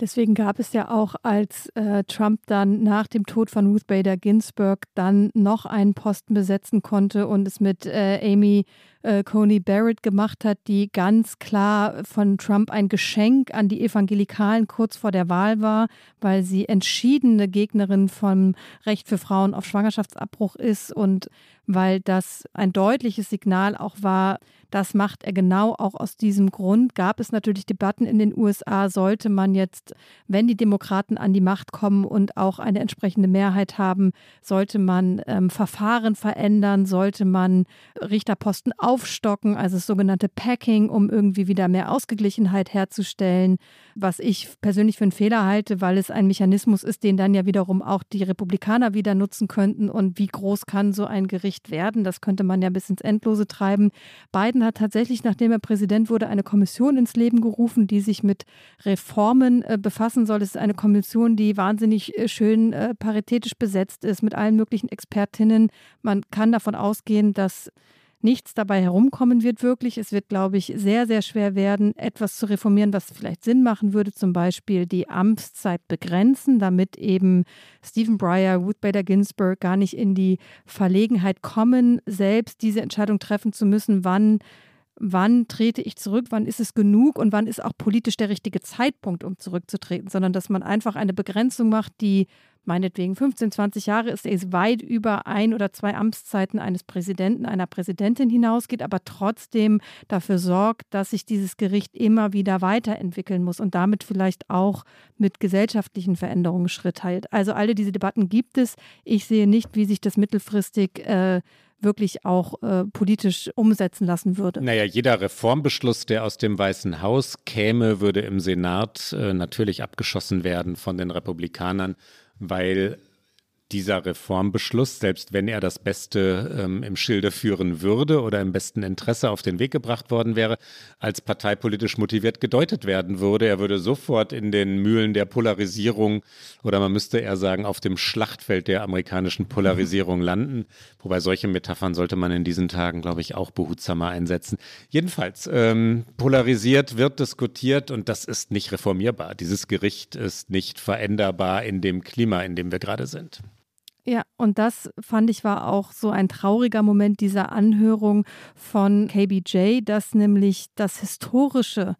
Speaker 2: Deswegen gab es ja auch, als äh, Trump dann nach dem Tod von Ruth Bader Ginsburg dann noch einen Posten besetzen konnte und es mit äh, Amy äh, Coney Barrett gemacht hat, die ganz klar von Trump ein Geschenk an die Evangelikalen kurz vor der Wahl war, weil sie entschiedene Gegnerin vom Recht für Frauen auf Schwangerschaftsabbruch ist und weil das ein deutliches Signal auch war, das macht er genau auch aus diesem Grund. Gab es natürlich Debatten in den USA, sollte man jetzt, wenn die Demokraten an die Macht kommen und auch eine entsprechende Mehrheit haben, sollte man ähm, Verfahren verändern, sollte man Richterposten aufstocken, also das sogenannte Packing, um irgendwie wieder mehr Ausgeglichenheit herzustellen, was ich persönlich für einen Fehler halte, weil es ein Mechanismus ist, den dann ja wiederum auch die Republikaner wieder nutzen könnten. Und wie groß kann so ein Gericht werden? Das könnte man ja bis ins Endlose treiben. Biden hat tatsächlich, nachdem er Präsident wurde, eine Kommission ins Leben gerufen, die sich mit Reformen äh, befassen soll. Es ist eine Kommission, die wahnsinnig äh, schön äh, paritätisch besetzt ist mit allen möglichen Expertinnen. Man kann davon ausgehen, dass nichts dabei herumkommen wird wirklich. Es wird, glaube ich, sehr, sehr schwer werden, etwas zu reformieren, was vielleicht Sinn machen würde, zum Beispiel die Amtszeit begrenzen, damit eben Stephen Breyer, Ruth Bader Ginsburg gar nicht in die Verlegenheit kommen, selbst diese Entscheidung treffen zu müssen, wann wann trete ich zurück, wann ist es genug und wann ist auch politisch der richtige Zeitpunkt, um zurückzutreten, sondern dass man einfach eine Begrenzung macht, die meinetwegen 15, 20 Jahre ist, ist weit über ein oder zwei Amtszeiten eines Präsidenten, einer Präsidentin hinausgeht, aber trotzdem dafür sorgt, dass sich dieses Gericht immer wieder weiterentwickeln muss und damit vielleicht auch mit gesellschaftlichen Veränderungen Schritt hält. Also alle diese Debatten gibt es. Ich sehe nicht, wie sich das mittelfristig äh, wirklich auch äh, politisch umsetzen lassen würde.
Speaker 3: Naja, jeder Reformbeschluss, der aus dem Weißen Haus käme, würde im Senat äh, natürlich abgeschossen werden von den Republikanern, weil dieser Reformbeschluss, selbst wenn er das Beste ähm, im Schilde führen würde oder im besten Interesse auf den Weg gebracht worden wäre, als parteipolitisch motiviert gedeutet werden würde. Er würde sofort in den Mühlen der Polarisierung oder man müsste eher sagen, auf dem Schlachtfeld der amerikanischen Polarisierung landen. Wobei solche Metaphern sollte man in diesen Tagen, glaube ich, auch behutsamer einsetzen. Jedenfalls, ähm, polarisiert wird diskutiert und das ist nicht reformierbar. Dieses Gericht ist nicht veränderbar in dem Klima, in dem wir gerade sind.
Speaker 2: Ja, und das fand ich war auch so ein trauriger Moment dieser Anhörung von KBJ, dass nämlich das Historische,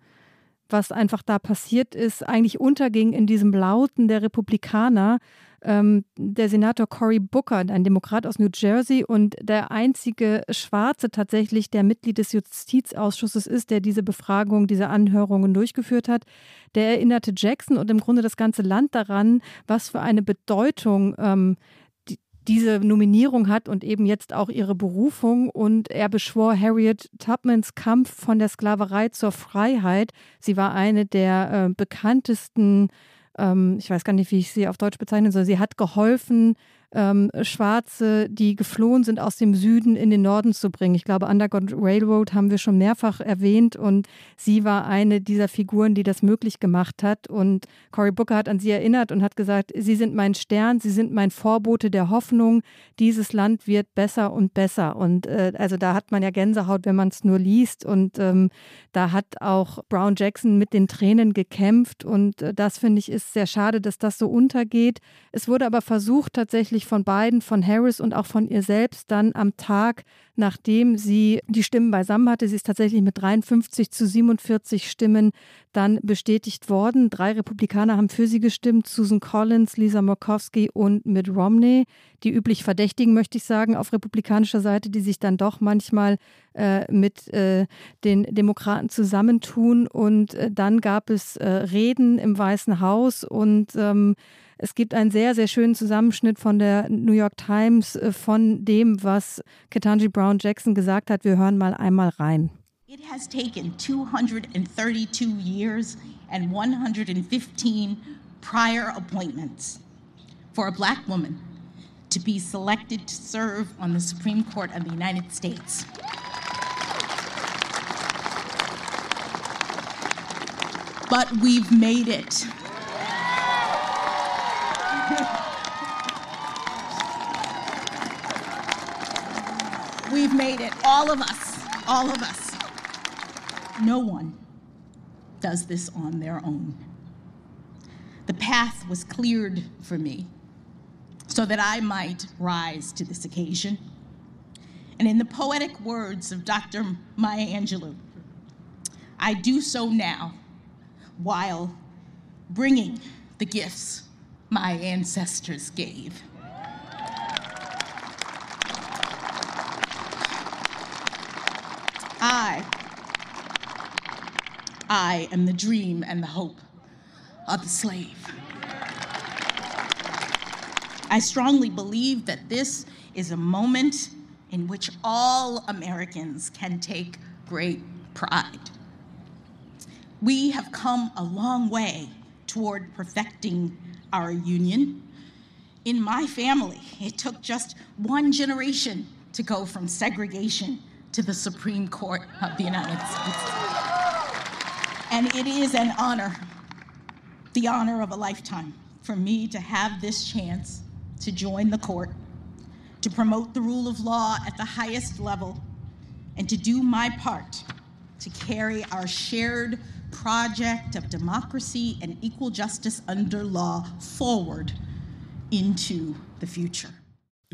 Speaker 2: was einfach da passiert ist, eigentlich unterging in diesem Lauten der Republikaner. Ähm, der Senator Cory Booker, ein Demokrat aus New Jersey und der einzige Schwarze tatsächlich, der Mitglied des Justizausschusses ist, der diese Befragung, diese Anhörungen durchgeführt hat, der erinnerte Jackson und im Grunde das ganze Land daran, was für eine Bedeutung ähm, diese Nominierung hat und eben jetzt auch ihre Berufung. Und er beschwor Harriet Tubmans Kampf von der Sklaverei zur Freiheit. Sie war eine der äh, bekanntesten, ähm, ich weiß gar nicht, wie ich sie auf Deutsch bezeichnen soll. Sie hat geholfen, ähm, Schwarze, die geflohen sind aus dem Süden in den Norden zu bringen. Ich glaube, Underground Railroad haben wir schon mehrfach erwähnt und sie war eine dieser Figuren, die das möglich gemacht hat. Und Cory Booker hat an sie erinnert und hat gesagt, sie sind mein Stern, sie sind mein Vorbote der Hoffnung. Dieses Land wird besser und besser. Und äh, also da hat man ja Gänsehaut, wenn man es nur liest. Und ähm, da hat auch Brown Jackson mit den Tränen gekämpft. Und äh, das finde ich ist sehr schade, dass das so untergeht. Es wurde aber versucht, tatsächlich sich von beiden, von Harris und auch von ihr selbst, dann am Tag, nachdem sie die Stimmen beisammen hatte, sie ist tatsächlich mit 53 zu 47 Stimmen dann bestätigt worden. Drei Republikaner haben für sie gestimmt, Susan Collins, Lisa Murkowski und Mitt Romney. Die üblich Verdächtigen, möchte ich sagen, auf republikanischer Seite, die sich dann doch manchmal äh, mit äh, den Demokraten zusammentun. Und äh, dann gab es äh, Reden im Weißen Haus und ähm, es gibt einen sehr, sehr schönen Zusammenschnitt von der New York Times äh, von dem, was Ketanji Brown Jackson gesagt hat. Wir hören mal einmal rein.
Speaker 7: It has taken 232 years and 115 prior appointments for a black woman to be selected to serve on the Supreme Court of the United States. But we've made it. We've made it, all of us, all of us. No one does this on their own. The path was cleared for me so that I might rise to this occasion. And in the poetic words of Dr. Maya Angelou, I do so now while bringing the gifts my ancestors gave. I, I am the dream and the hope of the slave. I strongly believe that this is a moment in which all Americans can take great pride. We have come a long way toward perfecting our union. In my family, it took just one generation to go from segregation to the Supreme Court of the United States. And it is an honor, the honor of a lifetime, for me to have this chance to join the court, to promote the rule of law at the highest level, and to do my part to carry our shared project of democracy and equal justice under law forward into the future.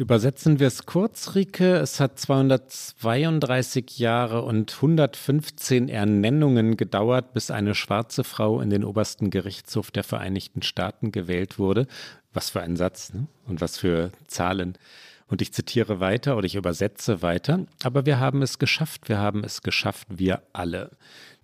Speaker 3: Übersetzen wir es kurz, Rike. Es hat 232 Jahre und 115 Ernennungen gedauert, bis eine schwarze Frau in den obersten Gerichtshof der Vereinigten Staaten gewählt wurde. Was für ein Satz ne? und was für Zahlen. Und ich zitiere weiter oder ich übersetze weiter. Aber wir haben es geschafft, wir haben es geschafft, wir alle.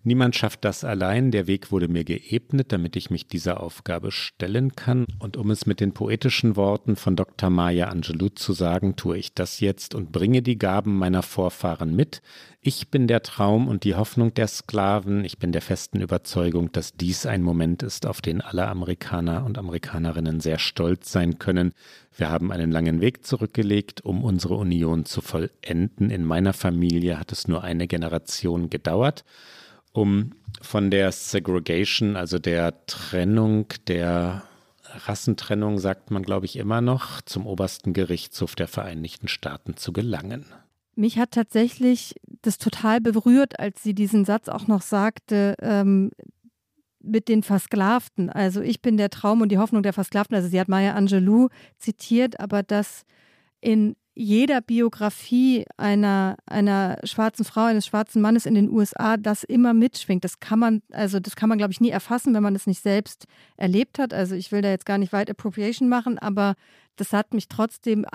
Speaker 3: Niemand schafft das allein. Der Weg wurde mir geebnet, damit ich mich dieser Aufgabe stellen kann. Und um es mit den poetischen Worten von Dr. Maya Angelou zu sagen, tue ich das jetzt und bringe die Gaben meiner Vorfahren mit. Ich bin der Traum und die Hoffnung der Sklaven. Ich bin der festen Überzeugung, dass dies ein Moment ist, auf den alle Amerikaner und Amerikanerinnen sehr stolz sein können. Wir haben einen langen Weg zurückgelegt, um unsere Union zu vollenden. In meiner Familie hat es nur eine Generation gedauert um von der Segregation, also der Trennung, der Rassentrennung, sagt man, glaube ich, immer noch, zum obersten Gerichtshof der Vereinigten Staaten zu gelangen.
Speaker 2: Mich hat tatsächlich das total berührt, als sie diesen Satz auch noch sagte, ähm, mit den Versklavten. Also ich bin der Traum und die Hoffnung der Versklavten. Also sie hat Maya Angelou zitiert, aber dass in jeder Biografie einer, einer schwarzen Frau, eines schwarzen Mannes in den USA das immer mitschwingt. Das kann man, also das kann man, glaube ich, nie erfassen, wenn man es nicht selbst erlebt hat. Also ich will da jetzt gar nicht weit Appropriation machen, aber das hat mich trotzdem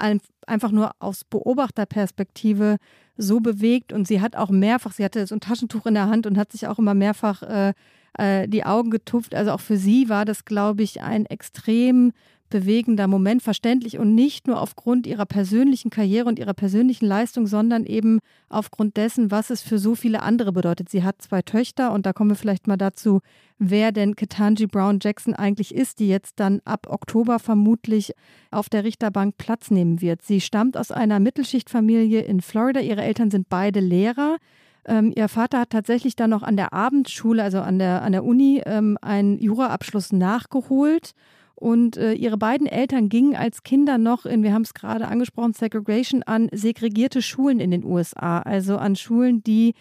Speaker 2: einfach nur aus Beobachterperspektive so bewegt. Und sie hat auch mehrfach, sie hatte so ein Taschentuch in der Hand und hat sich auch immer mehrfach äh, äh, die Augen getupft. Also auch für sie war das, glaube ich, ein extrem bewegender Moment, verständlich und nicht nur aufgrund ihrer persönlichen Karriere und ihrer persönlichen Leistung, sondern eben aufgrund dessen, was es für so viele andere bedeutet. Sie hat zwei Töchter und da kommen wir vielleicht mal dazu, wer denn Ketanji Brown Jackson eigentlich ist, die jetzt dann ab Oktober vermutlich auf der Richterbank Platz nehmen wird. Sie stammt aus einer Mittelschichtfamilie in Florida. Ihre Eltern sind beide Lehrer. Ähm, ihr Vater hat tatsächlich dann noch an der Abendschule, also an der, an der Uni, ähm, einen Juraabschluss nachgeholt und äh, ihre beiden Eltern gingen als Kinder noch in, wir haben es gerade angesprochen, Segregation an segregierte Schulen in den USA, also an Schulen, die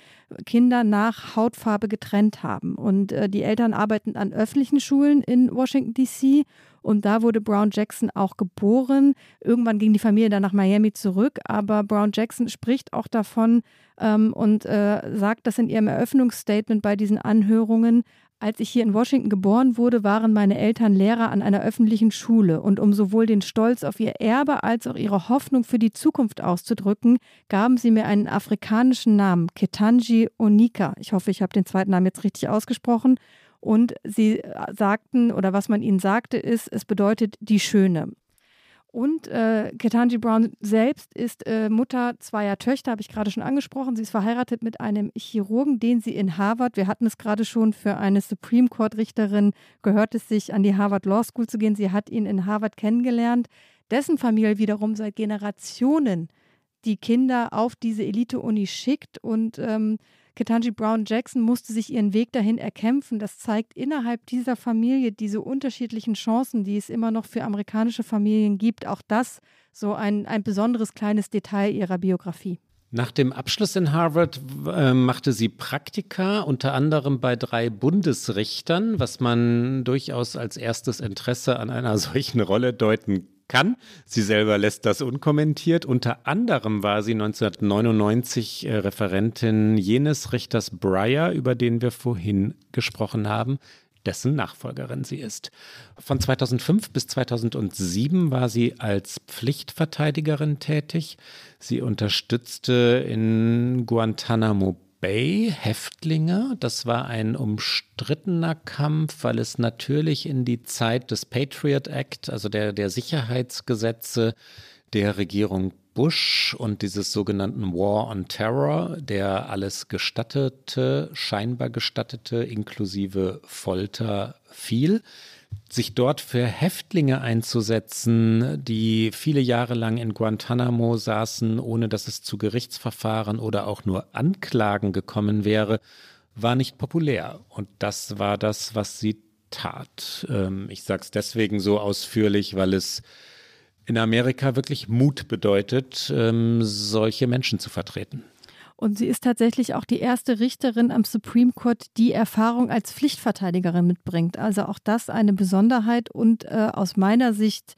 Speaker 2: Kinder nach Hautfarbe getrennt haben. Und äh, die Eltern arbeiten an öffentlichen Schulen in Washington, D.C. Und da wurde Brown Jackson auch geboren. Irgendwann ging die Familie dann nach Miami zurück, aber Brown Jackson spricht auch davon ähm, und äh, sagt das in ihrem Eröffnungsstatement bei diesen Anhörungen, als ich hier in Washington geboren wurde, waren meine Eltern Lehrer an einer öffentlichen Schule und um sowohl den Stolz auf ihr Erbe als auch ihre Hoffnung für die Zukunft auszudrücken, gaben sie mir einen afrikanischen Namen, Ketanji Onika. Ich hoffe, ich habe den zweiten Namen jetzt richtig ausgesprochen. Und sie sagten, oder was man ihnen sagte, ist, es bedeutet die Schöne. Und äh, Ketanji Brown selbst ist äh, Mutter zweier Töchter, habe ich gerade schon angesprochen. Sie ist verheiratet mit einem Chirurgen, den sie in Harvard, wir hatten es gerade schon, für eine Supreme Court-Richterin gehört es sich, an die Harvard Law School zu gehen. Sie hat ihn in Harvard kennengelernt. Dessen Familie wiederum seit Generationen die Kinder auf diese Elite-Uni schickt und ähm, Ketanji Brown Jackson musste sich ihren Weg dahin erkämpfen. Das zeigt innerhalb dieser Familie diese unterschiedlichen Chancen, die es immer noch für amerikanische Familien gibt. Auch das so ein, ein besonderes kleines Detail ihrer Biografie.
Speaker 3: Nach dem Abschluss in Harvard äh, machte sie Praktika, unter anderem bei drei Bundesrichtern, was man durchaus als erstes Interesse an einer solchen Rolle deuten kann. Sie selber lässt das unkommentiert. Unter anderem war sie 1999 äh, Referentin jenes Richters Breyer, über den wir vorhin gesprochen haben dessen Nachfolgerin sie ist. Von 2005 bis 2007 war sie als Pflichtverteidigerin tätig. Sie unterstützte in Guantanamo Bay Häftlinge. Das war ein umstrittener Kampf, weil es natürlich in die Zeit des Patriot Act, also der, der Sicherheitsgesetze der Regierung Bush und dieses sogenannten War on Terror, der alles gestattete, scheinbar gestattete, inklusive Folter fiel sich dort für Häftlinge einzusetzen, die viele Jahre lang in Guantanamo saßen, ohne dass es zu Gerichtsverfahren oder auch nur Anklagen gekommen wäre, war nicht populär. Und das war das, was sie tat. Ähm, ich sage es deswegen so ausführlich, weil es in Amerika wirklich Mut bedeutet, ähm, solche Menschen zu vertreten.
Speaker 2: Und sie ist tatsächlich auch die erste Richterin am Supreme Court, die Erfahrung als Pflichtverteidigerin mitbringt. Also auch das eine Besonderheit und äh, aus meiner Sicht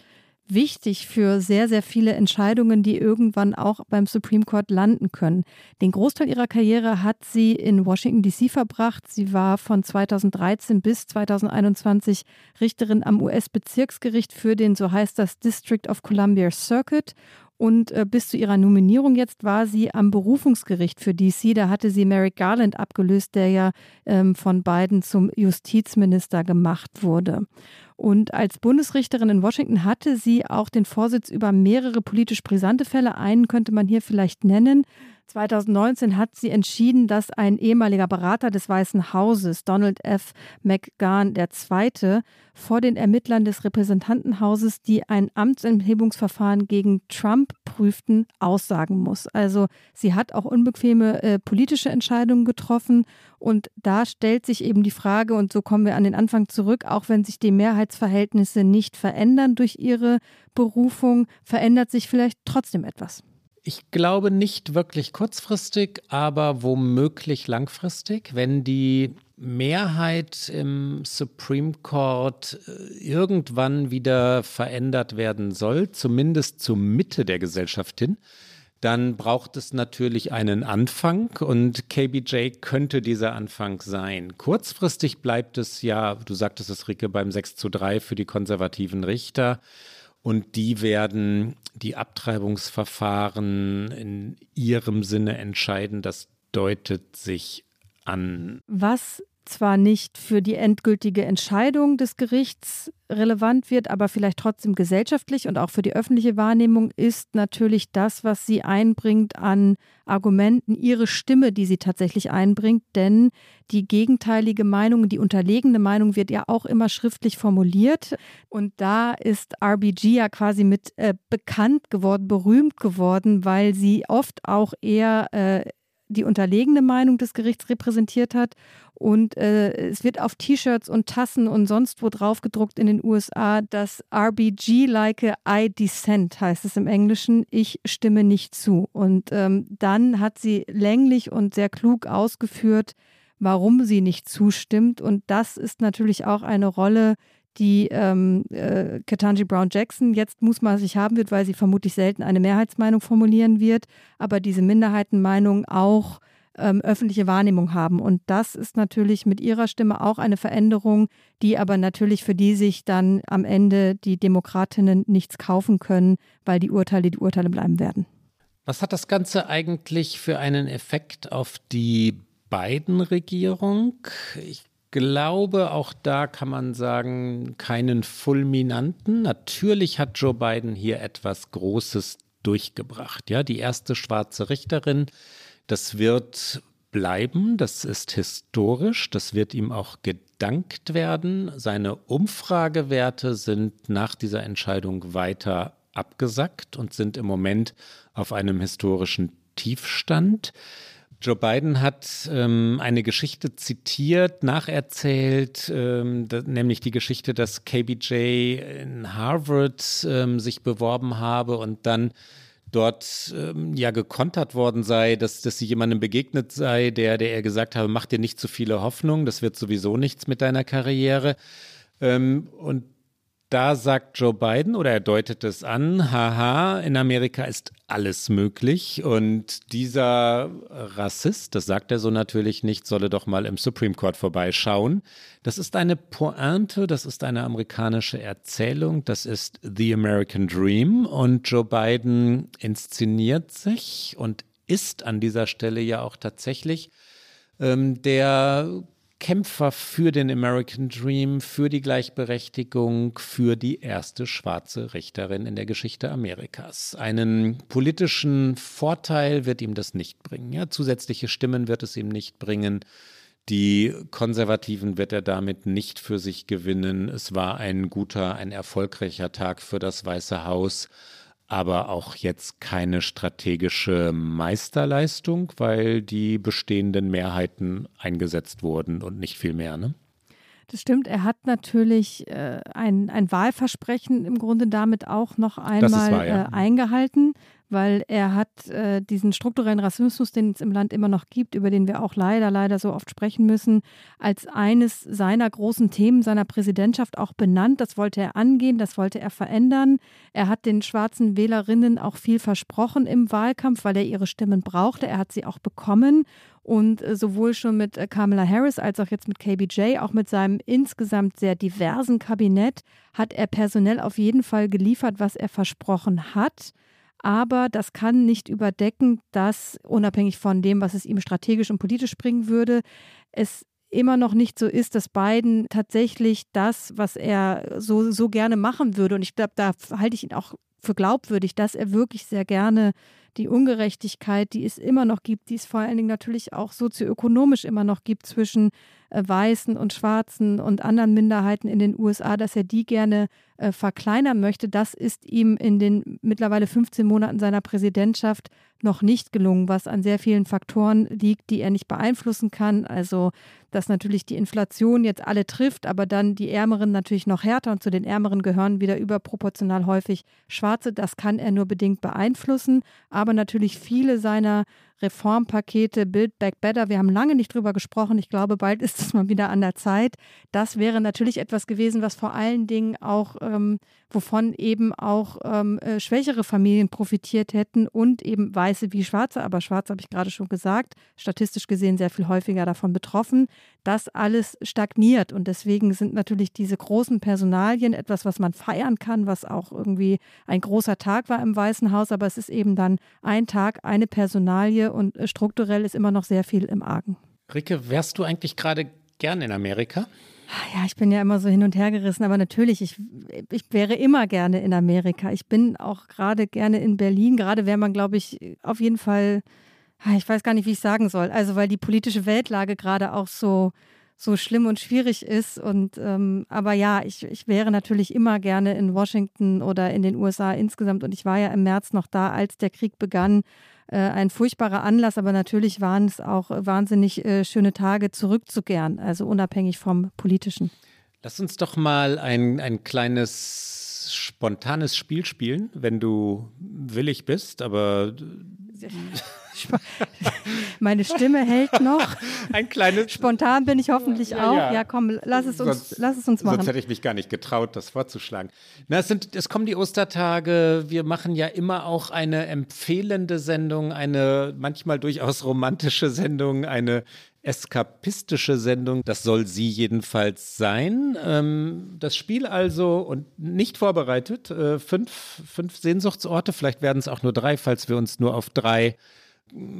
Speaker 2: wichtig für sehr, sehr viele Entscheidungen, die irgendwann auch beim Supreme Court landen können. Den Großteil ihrer Karriere hat sie in Washington, DC verbracht. Sie war von 2013 bis 2021 Richterin am US-Bezirksgericht für den, so heißt das, District of Columbia Circuit und äh, bis zu ihrer Nominierung jetzt war sie am Berufungsgericht für DC. Da hatte sie Merrick Garland abgelöst, der ja ähm, von Biden zum Justizminister gemacht wurde. Und als Bundesrichterin in Washington hatte sie auch den Vorsitz über mehrere politisch brisante Fälle. Einen könnte man hier vielleicht nennen. 2019 hat sie entschieden, dass ein ehemaliger Berater des Weißen Hauses, Donald F. McGahn II., vor den Ermittlern des Repräsentantenhauses, die ein Amtsenthebungsverfahren gegen Trump prüften, aussagen muss. Also sie hat auch unbequeme äh, politische Entscheidungen getroffen und da stellt sich eben die Frage, und so kommen wir an den Anfang zurück, auch wenn sich die Mehrheitsverhältnisse nicht verändern durch ihre Berufung, verändert sich vielleicht trotzdem etwas.
Speaker 3: Ich glaube nicht wirklich kurzfristig, aber womöglich langfristig, wenn die Mehrheit im Supreme Court äh, irgendwann wieder verändert werden soll, zumindest zur Mitte der Gesellschaft hin, dann braucht es natürlich einen Anfang und KBJ könnte dieser Anfang sein. Kurzfristig bleibt es ja, du sagtest es, Ricke, beim 6 zu 3 für die konservativen Richter. Und die werden die Abtreibungsverfahren in ihrem Sinne entscheiden. Das deutet sich an.
Speaker 2: Was zwar nicht für die endgültige Entscheidung des Gerichts relevant wird, aber vielleicht trotzdem gesellschaftlich und auch für die öffentliche Wahrnehmung ist natürlich das, was sie einbringt an Argumenten, ihre Stimme, die sie tatsächlich einbringt, denn die gegenteilige Meinung, die unterlegene Meinung wird ja auch immer schriftlich formuliert. Und da ist RBG ja quasi mit äh, bekannt geworden, berühmt geworden, weil sie oft auch eher äh, die unterlegene Meinung des Gerichts repräsentiert hat. Und äh, es wird auf T-Shirts und Tassen und sonst wo drauf gedruckt in den USA, dass RBG like I dissent heißt es im Englischen. Ich stimme nicht zu. Und ähm, dann hat sie länglich und sehr klug ausgeführt, warum sie nicht zustimmt. Und das ist natürlich auch eine Rolle, die ähm, äh, Ketanji Brown Jackson jetzt mutmaßlich haben wird, weil sie vermutlich selten eine Mehrheitsmeinung formulieren wird, aber diese Minderheitenmeinung auch ähm, öffentliche Wahrnehmung haben. Und das ist natürlich mit ihrer Stimme auch eine Veränderung, die aber natürlich für die sich dann am Ende die Demokratinnen nichts kaufen können, weil die Urteile die Urteile bleiben werden.
Speaker 3: Was hat das Ganze eigentlich für einen Effekt auf die beiden Regierung? Ich glaube, auch da kann man sagen, keinen fulminanten. Natürlich hat Joe Biden hier etwas Großes durchgebracht. Ja, die erste schwarze Richterin, das wird bleiben, das ist historisch, das wird ihm auch gedankt werden. Seine Umfragewerte sind nach dieser Entscheidung weiter abgesackt und sind im Moment auf einem historischen Tiefstand. Joe Biden hat ähm, eine Geschichte zitiert, nacherzählt, ähm, da, nämlich die Geschichte, dass KBJ in Harvard ähm, sich beworben habe und dann dort ähm, ja gekontert worden sei, dass, dass sie jemandem begegnet sei, der, der er gesagt habe, mach dir nicht zu viele Hoffnung, das wird sowieso nichts mit deiner Karriere. Ähm, und da sagt Joe Biden oder er deutet es an, haha, in Amerika ist alles möglich und dieser Rassist, das sagt er so natürlich nicht, solle doch mal im Supreme Court vorbeischauen. Das ist eine Pointe, das ist eine amerikanische Erzählung, das ist The American Dream und Joe Biden inszeniert sich und ist an dieser Stelle ja auch tatsächlich ähm, der Kämpfer für den American Dream, für die Gleichberechtigung, für die erste schwarze Richterin in der Geschichte Amerikas. Einen politischen Vorteil wird ihm das nicht bringen. Ja, zusätzliche Stimmen wird es ihm nicht bringen. Die Konservativen wird er damit nicht für sich gewinnen. Es war ein guter, ein erfolgreicher Tag für das Weiße Haus aber auch jetzt keine strategische Meisterleistung, weil die bestehenden Mehrheiten eingesetzt wurden und nicht viel mehr. Ne?
Speaker 2: Das stimmt, er hat natürlich äh, ein, ein Wahlversprechen im Grunde damit auch noch einmal wahr, ja. äh, eingehalten, weil er hat äh, diesen strukturellen Rassismus, den es im Land immer noch gibt, über den wir auch leider, leider so oft sprechen müssen, als eines seiner großen Themen seiner Präsidentschaft auch benannt. Das wollte er angehen, das wollte er verändern. Er hat den schwarzen Wählerinnen auch viel versprochen im Wahlkampf, weil er ihre Stimmen brauchte. Er hat sie auch bekommen. Und äh, sowohl schon mit äh, Kamala Harris als auch jetzt mit KBJ, auch mit seinem insgesamt sehr diversen Kabinett, hat er personell auf jeden Fall geliefert, was er versprochen hat aber das kann nicht überdecken, dass unabhängig von dem, was es ihm strategisch und politisch bringen würde, es immer noch nicht so ist, dass Biden tatsächlich das, was er so, so gerne machen würde, und ich glaube, da halte ich ihn auch für glaubwürdig, dass er wirklich sehr gerne die Ungerechtigkeit, die es immer noch gibt, die es vor allen Dingen natürlich auch sozioökonomisch immer noch gibt zwischen Weißen und Schwarzen und anderen Minderheiten in den USA, dass er die gerne äh, verkleinern möchte. Das ist ihm in den mittlerweile 15 Monaten seiner Präsidentschaft noch nicht gelungen, was an sehr vielen Faktoren liegt, die er nicht beeinflussen kann. Also, dass natürlich die Inflation jetzt alle trifft, aber dann die Ärmeren natürlich noch härter und zu den Ärmeren gehören wieder überproportional häufig Schwarze. Das kann er nur bedingt beeinflussen. Aber natürlich viele seiner Reformpakete, Build Back Better. Wir haben lange nicht drüber gesprochen. Ich glaube, bald ist es mal wieder an der Zeit. Das wäre natürlich etwas gewesen, was vor allen Dingen auch, ähm, wovon eben auch ähm, äh, schwächere Familien profitiert hätten und eben Weiße wie Schwarze. Aber Schwarze habe ich gerade schon gesagt, statistisch gesehen sehr viel häufiger davon betroffen. Das alles stagniert und deswegen sind natürlich diese großen Personalien etwas, was man feiern kann, was auch irgendwie ein großer Tag war im Weißen Haus. Aber es ist eben dann ein Tag, eine Personalie und äh, strukturell ist immer noch sehr viel im Argen.
Speaker 3: Ricke, wärst du eigentlich gerade gern in Amerika?
Speaker 2: Ja, ich bin ja immer so hin und her gerissen, aber natürlich, ich, ich wäre immer gerne in Amerika. Ich bin auch gerade gerne in Berlin. Gerade wäre man, glaube ich, auf jeden Fall, ich weiß gar nicht, wie ich sagen soll. Also, weil die politische Weltlage gerade auch so, so schlimm und schwierig ist. Und ähm, aber ja, ich, ich wäre natürlich immer gerne in Washington oder in den USA insgesamt. Und ich war ja im März noch da, als der Krieg begann äh, ein furchtbarer Anlass, aber natürlich waren es auch wahnsinnig äh, schöne Tage zurückzukehren, also unabhängig vom politischen.
Speaker 3: Lass uns doch mal ein, ein kleines spontanes Spiel spielen, wenn du willig bist, aber
Speaker 2: Meine Stimme hält noch.
Speaker 3: Ein kleines.
Speaker 2: Spontan bin ich hoffentlich ja, auch. Ja. ja, komm, lass es uns, sonst, lass es uns machen.
Speaker 3: Sonst hätte ich mich gar nicht getraut, das vorzuschlagen. Na, es, sind, es kommen die Ostertage. Wir machen ja immer auch eine empfehlende Sendung, eine manchmal durchaus romantische Sendung, eine eskapistische Sendung. Das soll sie jedenfalls sein. Ähm, das Spiel also und nicht vorbereitet. Äh, fünf, fünf Sehnsuchtsorte, vielleicht werden es auch nur drei, falls wir uns nur auf drei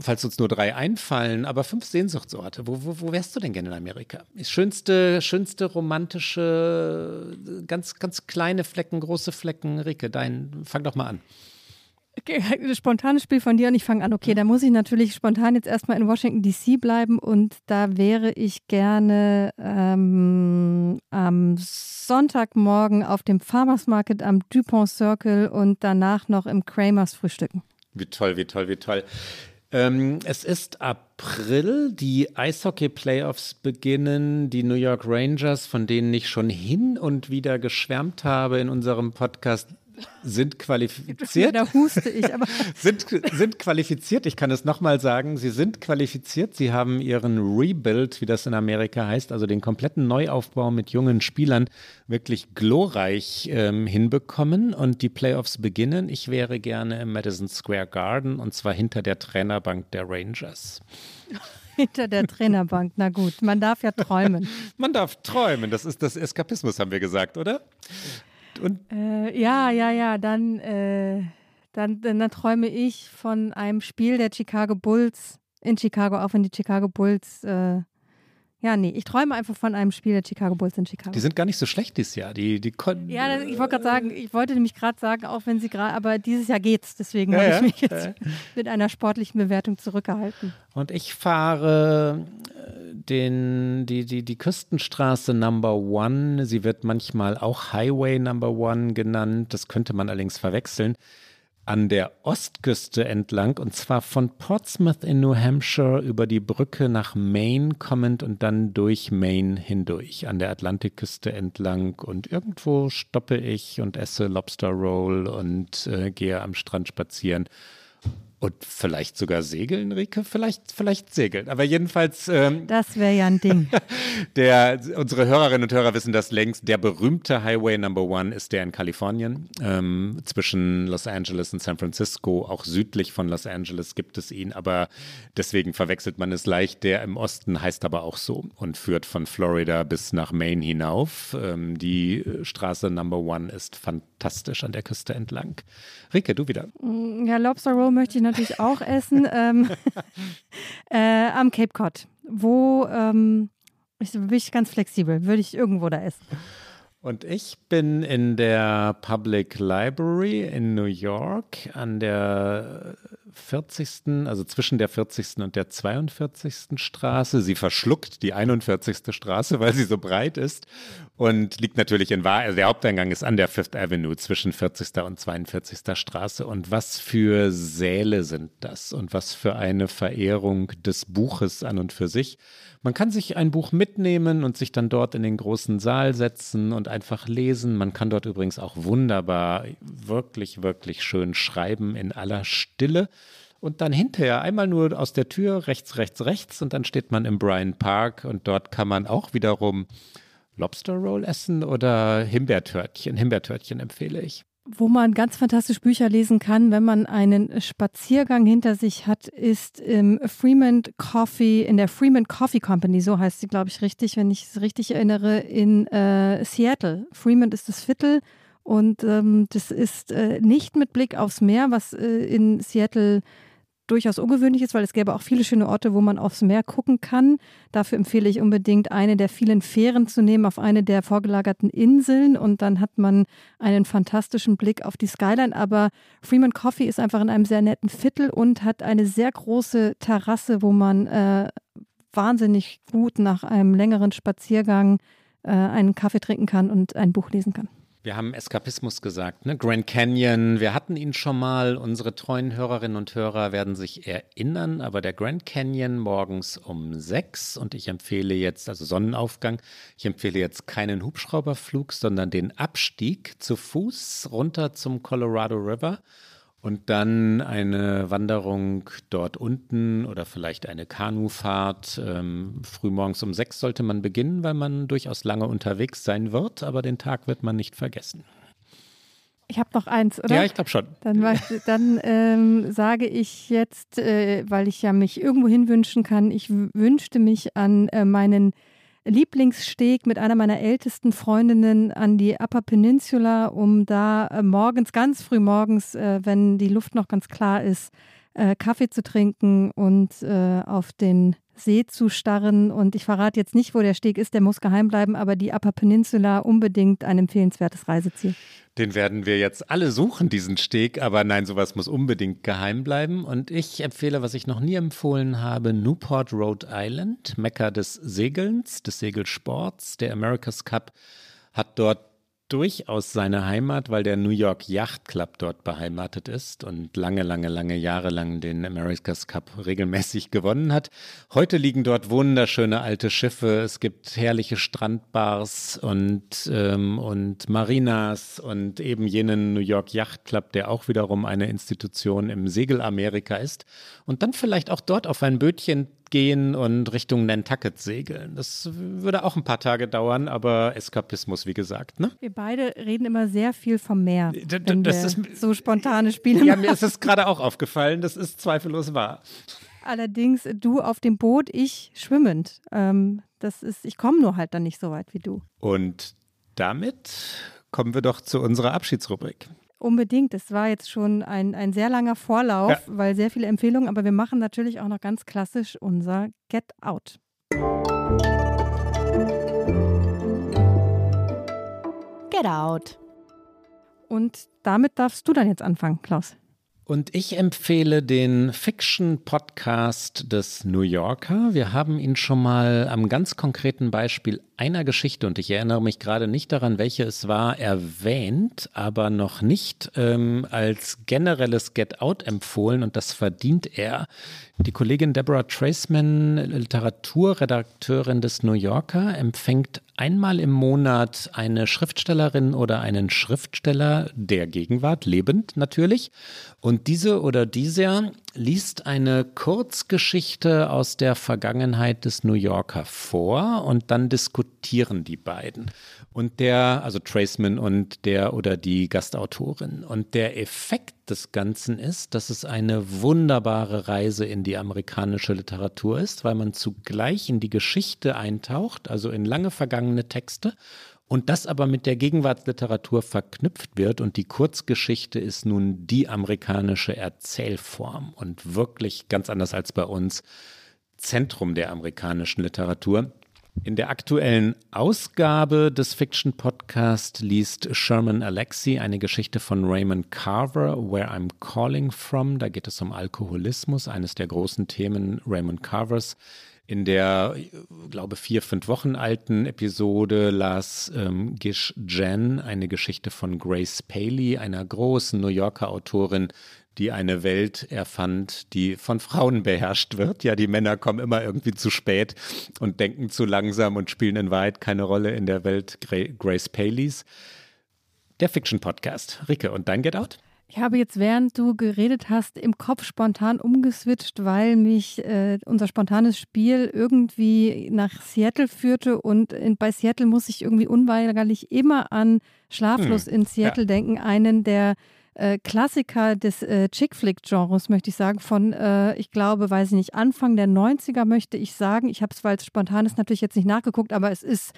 Speaker 3: falls uns nur drei einfallen, aber fünf Sehnsuchtsorte. Wo, wo, wo wärst du denn gerne in Amerika? Schönste, schönste romantische, ganz, ganz kleine Flecken, große Flecken. Rike, dein, fang doch mal an.
Speaker 2: Spontanes Spiel von dir und ich fange an. Okay, da muss ich natürlich spontan jetzt erstmal in Washington DC bleiben und da wäre ich gerne ähm, am Sonntagmorgen auf dem Farmers Market am Dupont Circle und danach noch im Kramers frühstücken.
Speaker 3: Wie toll, wie toll, wie toll. Ähm, es ist April, die Eishockey-Playoffs beginnen. Die New York Rangers, von denen ich schon hin und wieder geschwärmt habe in unserem Podcast, sind qualifiziert.
Speaker 2: Da huste ich, aber.
Speaker 3: sind, sind qualifiziert, ich kann es nochmal sagen, sie sind qualifiziert. Sie haben ihren Rebuild, wie das in Amerika heißt, also den kompletten Neuaufbau mit jungen Spielern, wirklich glorreich ähm, hinbekommen. Und die Playoffs beginnen. Ich wäre gerne im Madison Square Garden und zwar hinter der Trainerbank der Rangers.
Speaker 2: Hinter der Trainerbank, na gut, man darf ja träumen.
Speaker 3: man darf träumen, das ist das Eskapismus, haben wir gesagt, oder?
Speaker 2: Äh, ja, ja, ja, dann, äh, dann, dann, dann, träume ich von einem Spiel der Chicago Bulls in Chicago, auch wenn die Chicago Bulls äh, ja, nee, ich träume einfach von einem Spiel der Chicago Bulls in Chicago.
Speaker 3: Die sind gar nicht so schlecht dieses Jahr. Die, die
Speaker 2: ja, ich wollte gerade sagen, ich wollte nämlich gerade sagen, auch wenn sie gerade, aber dieses Jahr geht's. Deswegen ja, habe ich mich jetzt ja. mit einer sportlichen Bewertung zurückgehalten.
Speaker 3: Und ich fahre äh, den, die, die, die Küstenstraße Number One. Sie wird manchmal auch Highway Number One genannt. Das könnte man allerdings verwechseln an der Ostküste entlang und zwar von Portsmouth in New Hampshire über die Brücke nach Maine kommend und dann durch Maine hindurch an der Atlantikküste entlang. Und irgendwo stoppe ich und esse Lobster Roll und äh, gehe am Strand spazieren Und vielleicht sogar segeln, Rike? Vielleicht, vielleicht segeln. Aber jedenfalls. Ähm,
Speaker 2: das wäre ja ein Ding.
Speaker 3: der, unsere Hörerinnen und Hörer wissen das längst. Der berühmte Highway Number One ist der in Kalifornien. Ähm, zwischen Los Angeles und San Francisco. Auch südlich von Los Angeles gibt es ihn. Aber deswegen verwechselt man es leicht. Der im Osten heißt aber auch so und führt von Florida bis nach Maine hinauf. Ähm, die Straße Number One ist fantastisch an der Küste entlang. Rike, du wieder.
Speaker 2: Mm, ja, Lobster Roll möchte ich natürlich auch essen. ähm, äh, am Cape Cod, wo ähm, ich, bin ich ganz flexibel, würde ich irgendwo da essen.
Speaker 3: Und ich bin in der Public Library in New York an der 40., also zwischen der 40. und der 42. Straße. Sie verschluckt die 41. Straße, weil sie so breit ist und liegt natürlich in Wahrheit, also der Haupteingang ist an der Fifth Avenue zwischen 40. und 42. Straße. Und was für Säle sind das und was für eine Verehrung des Buches an und für sich. Man kann sich ein Buch mitnehmen und sich dann dort in den großen Saal setzen und einfach lesen. Man kann dort übrigens auch wunderbar, wirklich, wirklich schön schreiben in aller Stille. Und dann hinterher einmal nur aus der Tür rechts, rechts, rechts und dann steht man im Bryan Park und dort kann man auch wiederum Lobster Roll essen oder Himbeertörtchen. Himbeertörtchen empfehle ich.
Speaker 2: Wo man ganz fantastisch Bücher lesen kann, wenn man einen Spaziergang hinter sich hat, ist im Freeman Coffee, in der Freeman Coffee Company, so heißt sie, glaube ich, richtig, wenn ich es richtig erinnere, in äh, Seattle. Freeman ist das Viertel und ähm, das ist äh, nicht mit Blick aufs Meer, was äh, in Seattle durchaus ungewöhnlich ist, weil es gäbe auch viele schöne Orte, wo man aufs Meer gucken kann. Dafür empfehle ich unbedingt, eine der vielen Fähren zu nehmen auf eine der vorgelagerten Inseln und dann hat man einen fantastischen Blick auf die Skyline. Aber Freeman Coffee ist einfach in einem sehr netten Viertel und hat eine sehr große Terrasse, wo man äh, wahnsinnig gut nach einem längeren Spaziergang äh, einen Kaffee trinken kann und ein Buch lesen kann.
Speaker 3: Wir haben Eskapismus gesagt, ne? Grand Canyon, wir hatten ihn schon mal. Unsere treuen Hörerinnen und Hörer werden sich erinnern, aber der Grand Canyon morgens um sechs und ich empfehle jetzt, also Sonnenaufgang, ich empfehle jetzt keinen Hubschrauberflug, sondern den Abstieg zu Fuß runter zum Colorado River und dann eine Wanderung dort unten oder vielleicht eine Kanufahrt. Ähm, frühmorgens um sechs sollte man beginnen, weil man durchaus lange unterwegs sein wird, aber den Tag wird man nicht vergessen.
Speaker 2: Ich habe noch eins, oder?
Speaker 3: Ja, ich glaube schon.
Speaker 2: Dann, dann ähm, sage ich jetzt, äh, weil ich ja mich irgendwo hinwünschen kann, ich wünschte mich an äh, meinen Lieblingssteg mit einer meiner ältesten Freundinnen an die Upper Peninsula, um da äh, morgens, ganz früh morgens, äh, wenn die Luft noch ganz klar ist, äh, Kaffee zu trinken und auf den See zu starren. Und ich verrate jetzt nicht, wo der Steg ist, der muss geheim bleiben, aber die Upper Peninsula unbedingt ein empfehlenswertes Reiseziel.
Speaker 3: Den werden wir jetzt alle suchen, diesen Steg, aber nein, sowas muss unbedingt geheim bleiben. Und ich empfehle, was ich noch nie empfohlen habe, Newport, Rhode Island, Mekka des Segelns, des Segelsports. Der America's Cup hat dort durchaus seine Heimat, weil der New York Yacht Club dort beheimatet ist und lange, lange, lange Jahre lang den America's Cup regelmäßig gewonnen hat. Heute liegen dort wunderschöne alte Schiffe. Es gibt herrliche Strandbars und, ähm, und Marinas und eben jenen New York Yacht Club, der auch wiederum eine Institution im Segelamerika ist. Und dann vielleicht auch dort auf ein Bötchen gehen und Richtung Nantucket segeln. Das würde auch ein paar Tage dauern, aber Eskapismus, wie gesagt. Ne?
Speaker 2: Wir beide reden immer sehr viel vom Meer. Wenn das ist so spontane Spiele.
Speaker 3: Ja, mir ist es gerade auch aufgefallen. Das ist zweifellos wahr.
Speaker 2: Allerdings du auf dem Boot, ich schwimmend. Ähm, das ist, ich komme nur halt dann nicht so weit wie du.
Speaker 3: Und damit kommen wir doch zu unserer Abschiedsrubrik.
Speaker 2: Unbedingt. Es war jetzt schon ein, ein sehr langer Vorlauf, ja. weil sehr viele Empfehlungen, aber wir machen natürlich auch noch ganz klassisch unser Get Out.
Speaker 1: Get Out.
Speaker 2: Und damit darfst du dann jetzt anfangen, Klaus.
Speaker 3: Und ich empfehle den Fiction-Podcast des New Yorker. Wir haben ihn schon mal am ganz konkreten Beispiel einer Geschichte, und ich erinnere mich gerade nicht daran, welche es war, erwähnt, aber noch nicht ähm, als generelles Get Out empfohlen, und das verdient er. Die Kollegin Deborah Traceman, Literaturredakteurin des New Yorker, empfängt einmal im Monat eine Schriftstellerin oder einen Schriftsteller der Gegenwart, lebend natürlich. Und diese oder dieser liest eine Kurzgeschichte aus der Vergangenheit des New Yorker vor und dann diskutieren die beiden. Und der, also Traceman und der oder die Gastautorin. Und der Effekt des Ganzen ist, dass es eine wunderbare Reise in die amerikanische Literatur ist, weil man zugleich in die Geschichte eintaucht, also in lange vergangene Texte und das aber mit der Gegenwartsliteratur verknüpft wird und die Kurzgeschichte ist nun die amerikanische Erzählform und wirklich ganz anders als bei uns Zentrum der amerikanischen Literatur. In der aktuellen Ausgabe des Fiction Podcast liest Sherman Alexi eine Geschichte von Raymond Carver, Where I'm Calling From. Da geht es um Alkoholismus, eines der großen Themen Raymond Carvers. In der, glaube vier, fünf Wochen alten Episode las ähm, Gish Jen eine Geschichte von Grace Paley, einer großen New Yorker Autorin, die eine Welt erfand, die von Frauen beherrscht wird. Ja, die Männer kommen immer irgendwie zu spät und denken zu langsam und spielen in Wahrheit keine Rolle in der Welt Grace Paleys. Der Fiction Podcast. Ricke, und dein Get Out?
Speaker 2: Ich habe jetzt, während du geredet hast, im Kopf spontan umgeswitcht, weil mich äh, unser spontanes Spiel irgendwie nach Seattle führte und in, bei Seattle muss ich irgendwie unweigerlich immer an Schlaflos hm, in Seattle ja. denken, einen der äh, Klassiker des äh, Chick-Flick-Genres, möchte ich sagen, von, äh, ich glaube, weiß ich nicht, Anfang der 90er möchte ich sagen. Ich habe es, weil es spontan ist, natürlich jetzt nicht nachgeguckt, aber es ist,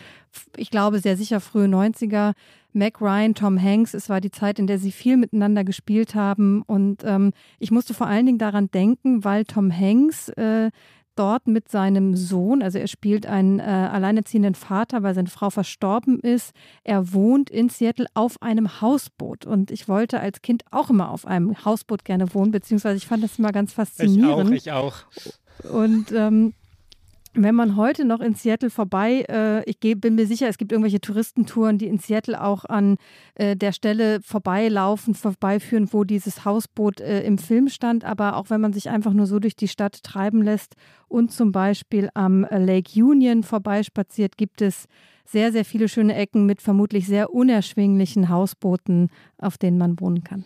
Speaker 2: ich glaube, sehr sicher frühe 90er. Mac Ryan, Tom Hanks, es war die Zeit, in der sie viel miteinander gespielt haben. Und ähm, ich musste vor allen Dingen daran denken, weil Tom Hanks äh, dort mit seinem Sohn, also er spielt einen äh, alleinerziehenden Vater, weil seine Frau verstorben ist. Er wohnt in Seattle auf einem Hausboot und ich wollte als Kind auch immer auf einem Hausboot gerne wohnen, beziehungsweise ich fand das immer ganz faszinierend.
Speaker 3: Ich auch,
Speaker 2: ich auch. Und ähm, wenn man heute noch in Seattle vorbei, äh, ich bin mir sicher, es gibt irgendwelche Touristentouren, die in Seattle auch an äh, der Stelle vorbeilaufen, vorbeiführen, wo dieses Hausboot äh, im Film stand. Aber auch wenn man sich einfach nur so durch die Stadt treiben lässt und zum Beispiel am Lake Union vorbeispaziert, gibt es sehr, sehr viele schöne Ecken mit vermutlich sehr unerschwinglichen Hausbooten, auf denen man wohnen kann.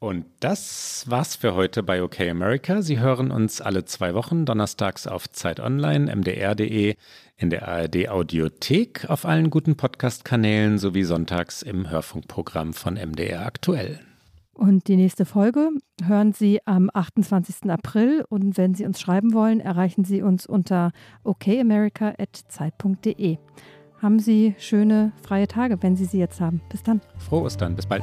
Speaker 3: Und das war's für heute bei OK America. Sie hören uns alle zwei Wochen donnerstags auf Zeit Online, mdr.de, in der ARD Audiothek, auf allen guten Podcast-Kanälen sowie sonntags im Hörfunkprogramm von MDR aktuell.
Speaker 2: Und die nächste Folge hören Sie am 28. April. Und wenn Sie uns schreiben wollen, erreichen Sie uns unter okamerica.zeit.de. Haben Sie schöne freie Tage, wenn Sie sie jetzt haben. Bis dann.
Speaker 3: Frohe Ostern. Bis bald.